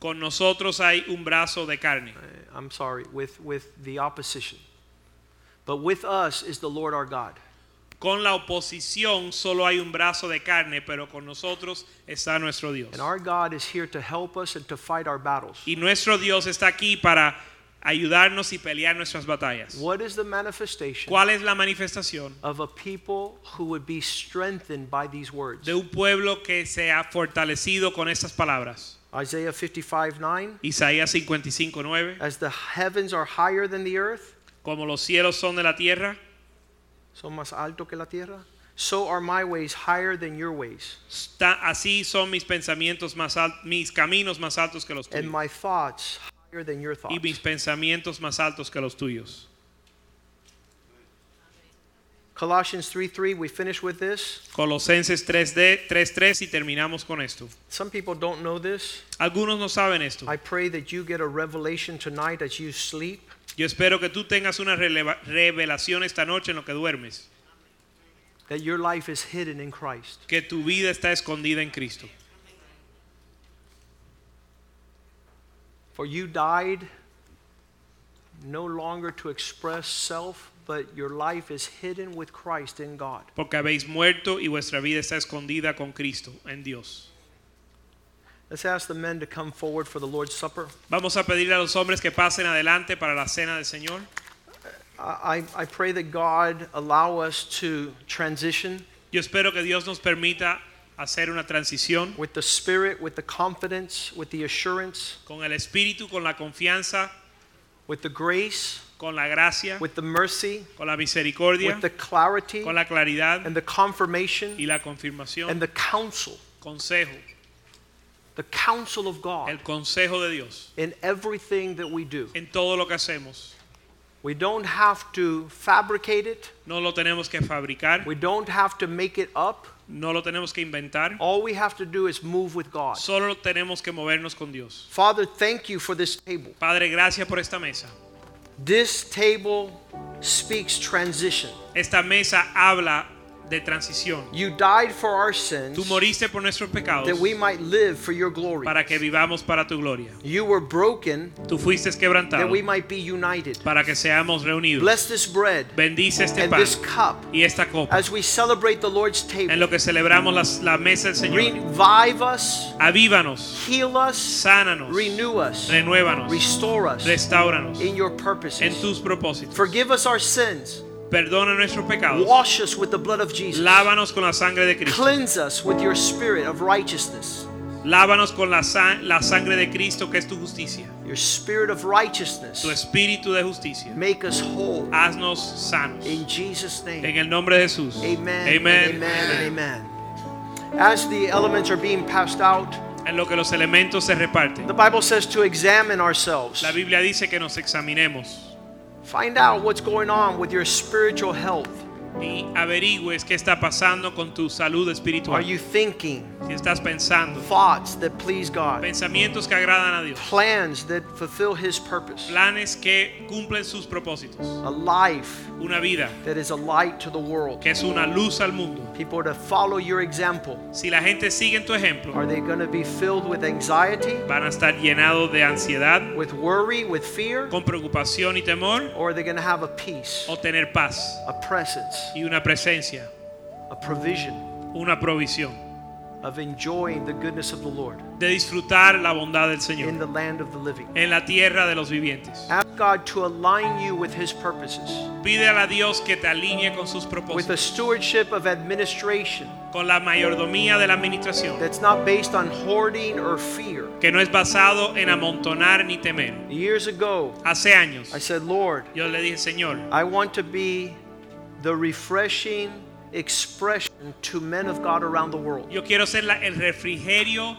[SPEAKER 2] Con nosotros hay un brazo de carne.
[SPEAKER 1] Uh, I'm sorry, with, with the opposition. But with us is the Lord our God.
[SPEAKER 2] Con la oposición solo hay un brazo de carne, pero con nosotros está nuestro Dios.
[SPEAKER 1] And our God is here to help us and to fight our battles.
[SPEAKER 2] Y nuestro Dios está aquí para ayudarnos y pelear nuestras batallas.
[SPEAKER 1] What is the manifestation
[SPEAKER 2] ¿Cuál es la manifestación
[SPEAKER 1] of a people who would be strengthened by these words?
[SPEAKER 2] de un pueblo que se ha fortalecido con estas palabras?
[SPEAKER 1] Isaiah 55 9.
[SPEAKER 2] Isaías 55:9.
[SPEAKER 1] As the heavens are higher than the earth,
[SPEAKER 2] Como los cielos son de la tierra,
[SPEAKER 1] son más alto que la tierra, so are my ways higher than your ways,
[SPEAKER 2] está- así son mis pensamientos más al- mis caminos más altos que los tuyos.
[SPEAKER 1] and my thoughts higher than your
[SPEAKER 2] y
[SPEAKER 1] thoughts.
[SPEAKER 2] mis pensamientos más altos que los tuyos.
[SPEAKER 1] Colossians 3 3, we finish with this.
[SPEAKER 2] Colosenses 3D 3:3 y terminamos con esto.
[SPEAKER 1] Some people don't know this.
[SPEAKER 2] Algunos no saben esto.
[SPEAKER 1] I pray that you get a revelation tonight as you sleep.
[SPEAKER 2] Yo espero que tú tengas una revelación esta noche en lo que duermes,
[SPEAKER 1] that your life is hidden in Christ.
[SPEAKER 2] que tu vida está escondida en Cristo.
[SPEAKER 1] For you died no longer to express self, but your life is hidden with Christ in God.
[SPEAKER 2] Porque habéis muerto y vuestra vida está escondida con Cristo en Dios.
[SPEAKER 1] Let's ask the men to come forward for the Lord's Supper.
[SPEAKER 2] Vamos a pedirle a los hombres que pasen adelante para la cena del Señor.
[SPEAKER 1] I, I pray that God allow us to transition
[SPEAKER 2] Yo espero que Dios nos permita hacer una transición
[SPEAKER 1] with the Spirit, with the confidence, with the assurance,
[SPEAKER 2] con el Espíritu, con la confianza,
[SPEAKER 1] with the grace,
[SPEAKER 2] con la gracia,
[SPEAKER 1] with the mercy,
[SPEAKER 2] con la misericordia,
[SPEAKER 1] with the clarity,
[SPEAKER 2] con la claridad
[SPEAKER 1] and the confirmation,
[SPEAKER 2] y la confirmación,
[SPEAKER 1] and the counsel
[SPEAKER 2] consejo
[SPEAKER 1] the counsel of God
[SPEAKER 2] el consejo de Dios
[SPEAKER 1] in everything that we do.
[SPEAKER 2] en todo lo que hacemos.
[SPEAKER 1] We don't have to fabricate it.
[SPEAKER 2] No lo tenemos que fabricar,
[SPEAKER 1] We don't have to make it up.
[SPEAKER 2] no lo tenemos que inventar,
[SPEAKER 1] All we have to do is move with God.
[SPEAKER 2] solo tenemos que movernos con Dios.
[SPEAKER 1] Father, thank you for this table.
[SPEAKER 2] Padre, gracias por esta mesa.
[SPEAKER 1] This table speaks transition.
[SPEAKER 2] Esta mesa habla de transición.
[SPEAKER 1] You died for our sins
[SPEAKER 2] Tú moriste por nuestros pecados
[SPEAKER 1] that we might live for your glory.
[SPEAKER 2] para que vivamos para tu gloria.
[SPEAKER 1] You were broken
[SPEAKER 2] Tú fuiste
[SPEAKER 1] that
[SPEAKER 2] quebrantado
[SPEAKER 1] we might be united.
[SPEAKER 2] para que seamos reunidos.
[SPEAKER 1] Bless this bread
[SPEAKER 2] Bendice este
[SPEAKER 1] and
[SPEAKER 2] pan
[SPEAKER 1] this cup
[SPEAKER 2] y esta copa.
[SPEAKER 1] as we celebrate the Lord's
[SPEAKER 2] En
[SPEAKER 1] table.
[SPEAKER 2] lo que celebramos la, mesa del Señor.
[SPEAKER 1] Revive us,
[SPEAKER 2] Avívanos,
[SPEAKER 1] heal us,
[SPEAKER 2] sánanos,
[SPEAKER 1] renew us,
[SPEAKER 2] renuévanos,
[SPEAKER 1] restore us
[SPEAKER 2] restauranos
[SPEAKER 1] in your
[SPEAKER 2] en
[SPEAKER 1] purposes.
[SPEAKER 2] tus propósitos.
[SPEAKER 1] Forgive us our sins.
[SPEAKER 2] Perdona nuestros pecados.
[SPEAKER 1] Wash us with the blood of Jesus.
[SPEAKER 2] Lávanos con la sangre de Cristo.
[SPEAKER 1] Cleanse us with your spirit of righteousness.
[SPEAKER 2] Lávanos con la, sa- la sangre de Cristo que es tu justicia.
[SPEAKER 1] Your spirit of righteousness.
[SPEAKER 2] Tu espíritu de justicia.
[SPEAKER 1] Make us whole.
[SPEAKER 2] Haznos sanos.
[SPEAKER 1] In Jesus' name.
[SPEAKER 2] En el nombre de Jesús.
[SPEAKER 1] Amen.
[SPEAKER 2] Amen.
[SPEAKER 1] Amen. and Amen. As the elements are being passed out,
[SPEAKER 2] En lo que los elementos se reparten.
[SPEAKER 1] the Bible says to examine ourselves.
[SPEAKER 2] La Biblia dice que nos examinemos
[SPEAKER 1] Find out what's going on with your spiritual health.
[SPEAKER 2] Y averigües qué está pasando con tu salud
[SPEAKER 1] Are
[SPEAKER 2] espiritual.
[SPEAKER 1] you thinking
[SPEAKER 2] Si estás pensando
[SPEAKER 1] thoughts that please God?
[SPEAKER 2] pensamientos que agradan a Dios,
[SPEAKER 1] Plans that fulfill His purpose?
[SPEAKER 2] planes que cumplen sus propósitos,
[SPEAKER 1] A life
[SPEAKER 2] una vida
[SPEAKER 1] that is a light to the world.
[SPEAKER 2] que es una luz al mundo.
[SPEAKER 1] People are to follow your example.
[SPEAKER 2] Si la gente sigue en tu ejemplo,
[SPEAKER 1] Are they going to be filled with anxiety,
[SPEAKER 2] van a estar llenados de ansiedad,
[SPEAKER 1] with worry, with fear?
[SPEAKER 2] con preocupación y temor,
[SPEAKER 1] Or are they going to have a peace,
[SPEAKER 2] o tener paz
[SPEAKER 1] a presence,
[SPEAKER 2] y una presencia,
[SPEAKER 1] a provision
[SPEAKER 2] una provisión
[SPEAKER 1] of enjoying the goodness of the Lord
[SPEAKER 2] de disfrutar la bondad del Señor.
[SPEAKER 1] in the land of the living?
[SPEAKER 2] en la tierra de los vivientes.
[SPEAKER 1] Ask God to align you with His purposes,
[SPEAKER 2] Pídele a Dios que te alinee con sus
[SPEAKER 1] propósitos. with
[SPEAKER 2] the
[SPEAKER 1] stewardship of administration
[SPEAKER 2] con la mayordomía de la administración,
[SPEAKER 1] that's not based on hoarding or fear.
[SPEAKER 2] que no es basado en amontonar ni temer.
[SPEAKER 1] Years ago,
[SPEAKER 2] Hace años
[SPEAKER 1] I said, Lord,
[SPEAKER 2] yo le dije, Señor,
[SPEAKER 1] I want to be the refreshing expression to men of God around the world.
[SPEAKER 2] yo quiero ser la- el refrigerio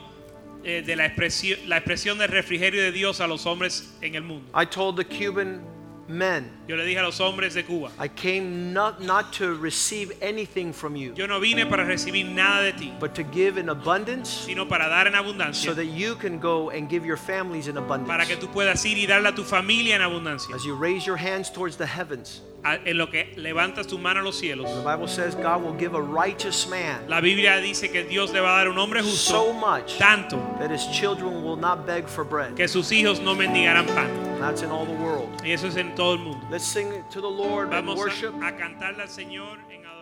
[SPEAKER 2] eh, de la expresión, la expresión del refrigerio de Dios a los hombres en el mundo.
[SPEAKER 1] I told the Cuban men,
[SPEAKER 2] Yo le dije a los hombres de Cuba,
[SPEAKER 1] I came not, not to receive anything from you,
[SPEAKER 2] yo no vine para recibir nada de ti,
[SPEAKER 1] but to give in abundance
[SPEAKER 2] sino para dar en
[SPEAKER 1] so that you can go and give your families in
[SPEAKER 2] para
[SPEAKER 1] abundance.
[SPEAKER 2] que tú puedas ir y darle a tu familia en abundancia.
[SPEAKER 1] As you raise your hands towards the heavens,
[SPEAKER 2] A- En lo que levantas tu mano a los cielos.
[SPEAKER 1] the Bible says God will give a righteous man
[SPEAKER 2] La Biblia dice que Dios le va a dar un hombre
[SPEAKER 1] so
[SPEAKER 2] justo
[SPEAKER 1] much
[SPEAKER 2] tanto
[SPEAKER 1] that his children will not beg for bread.
[SPEAKER 2] que sus hijos no mendigarán pan.
[SPEAKER 1] That's in all the world.
[SPEAKER 2] Y eso es en todo el mundo.
[SPEAKER 1] Let's sing to the Lord and
[SPEAKER 2] Vamos
[SPEAKER 1] worship.
[SPEAKER 2] a, a cantarle al Señor en adoración.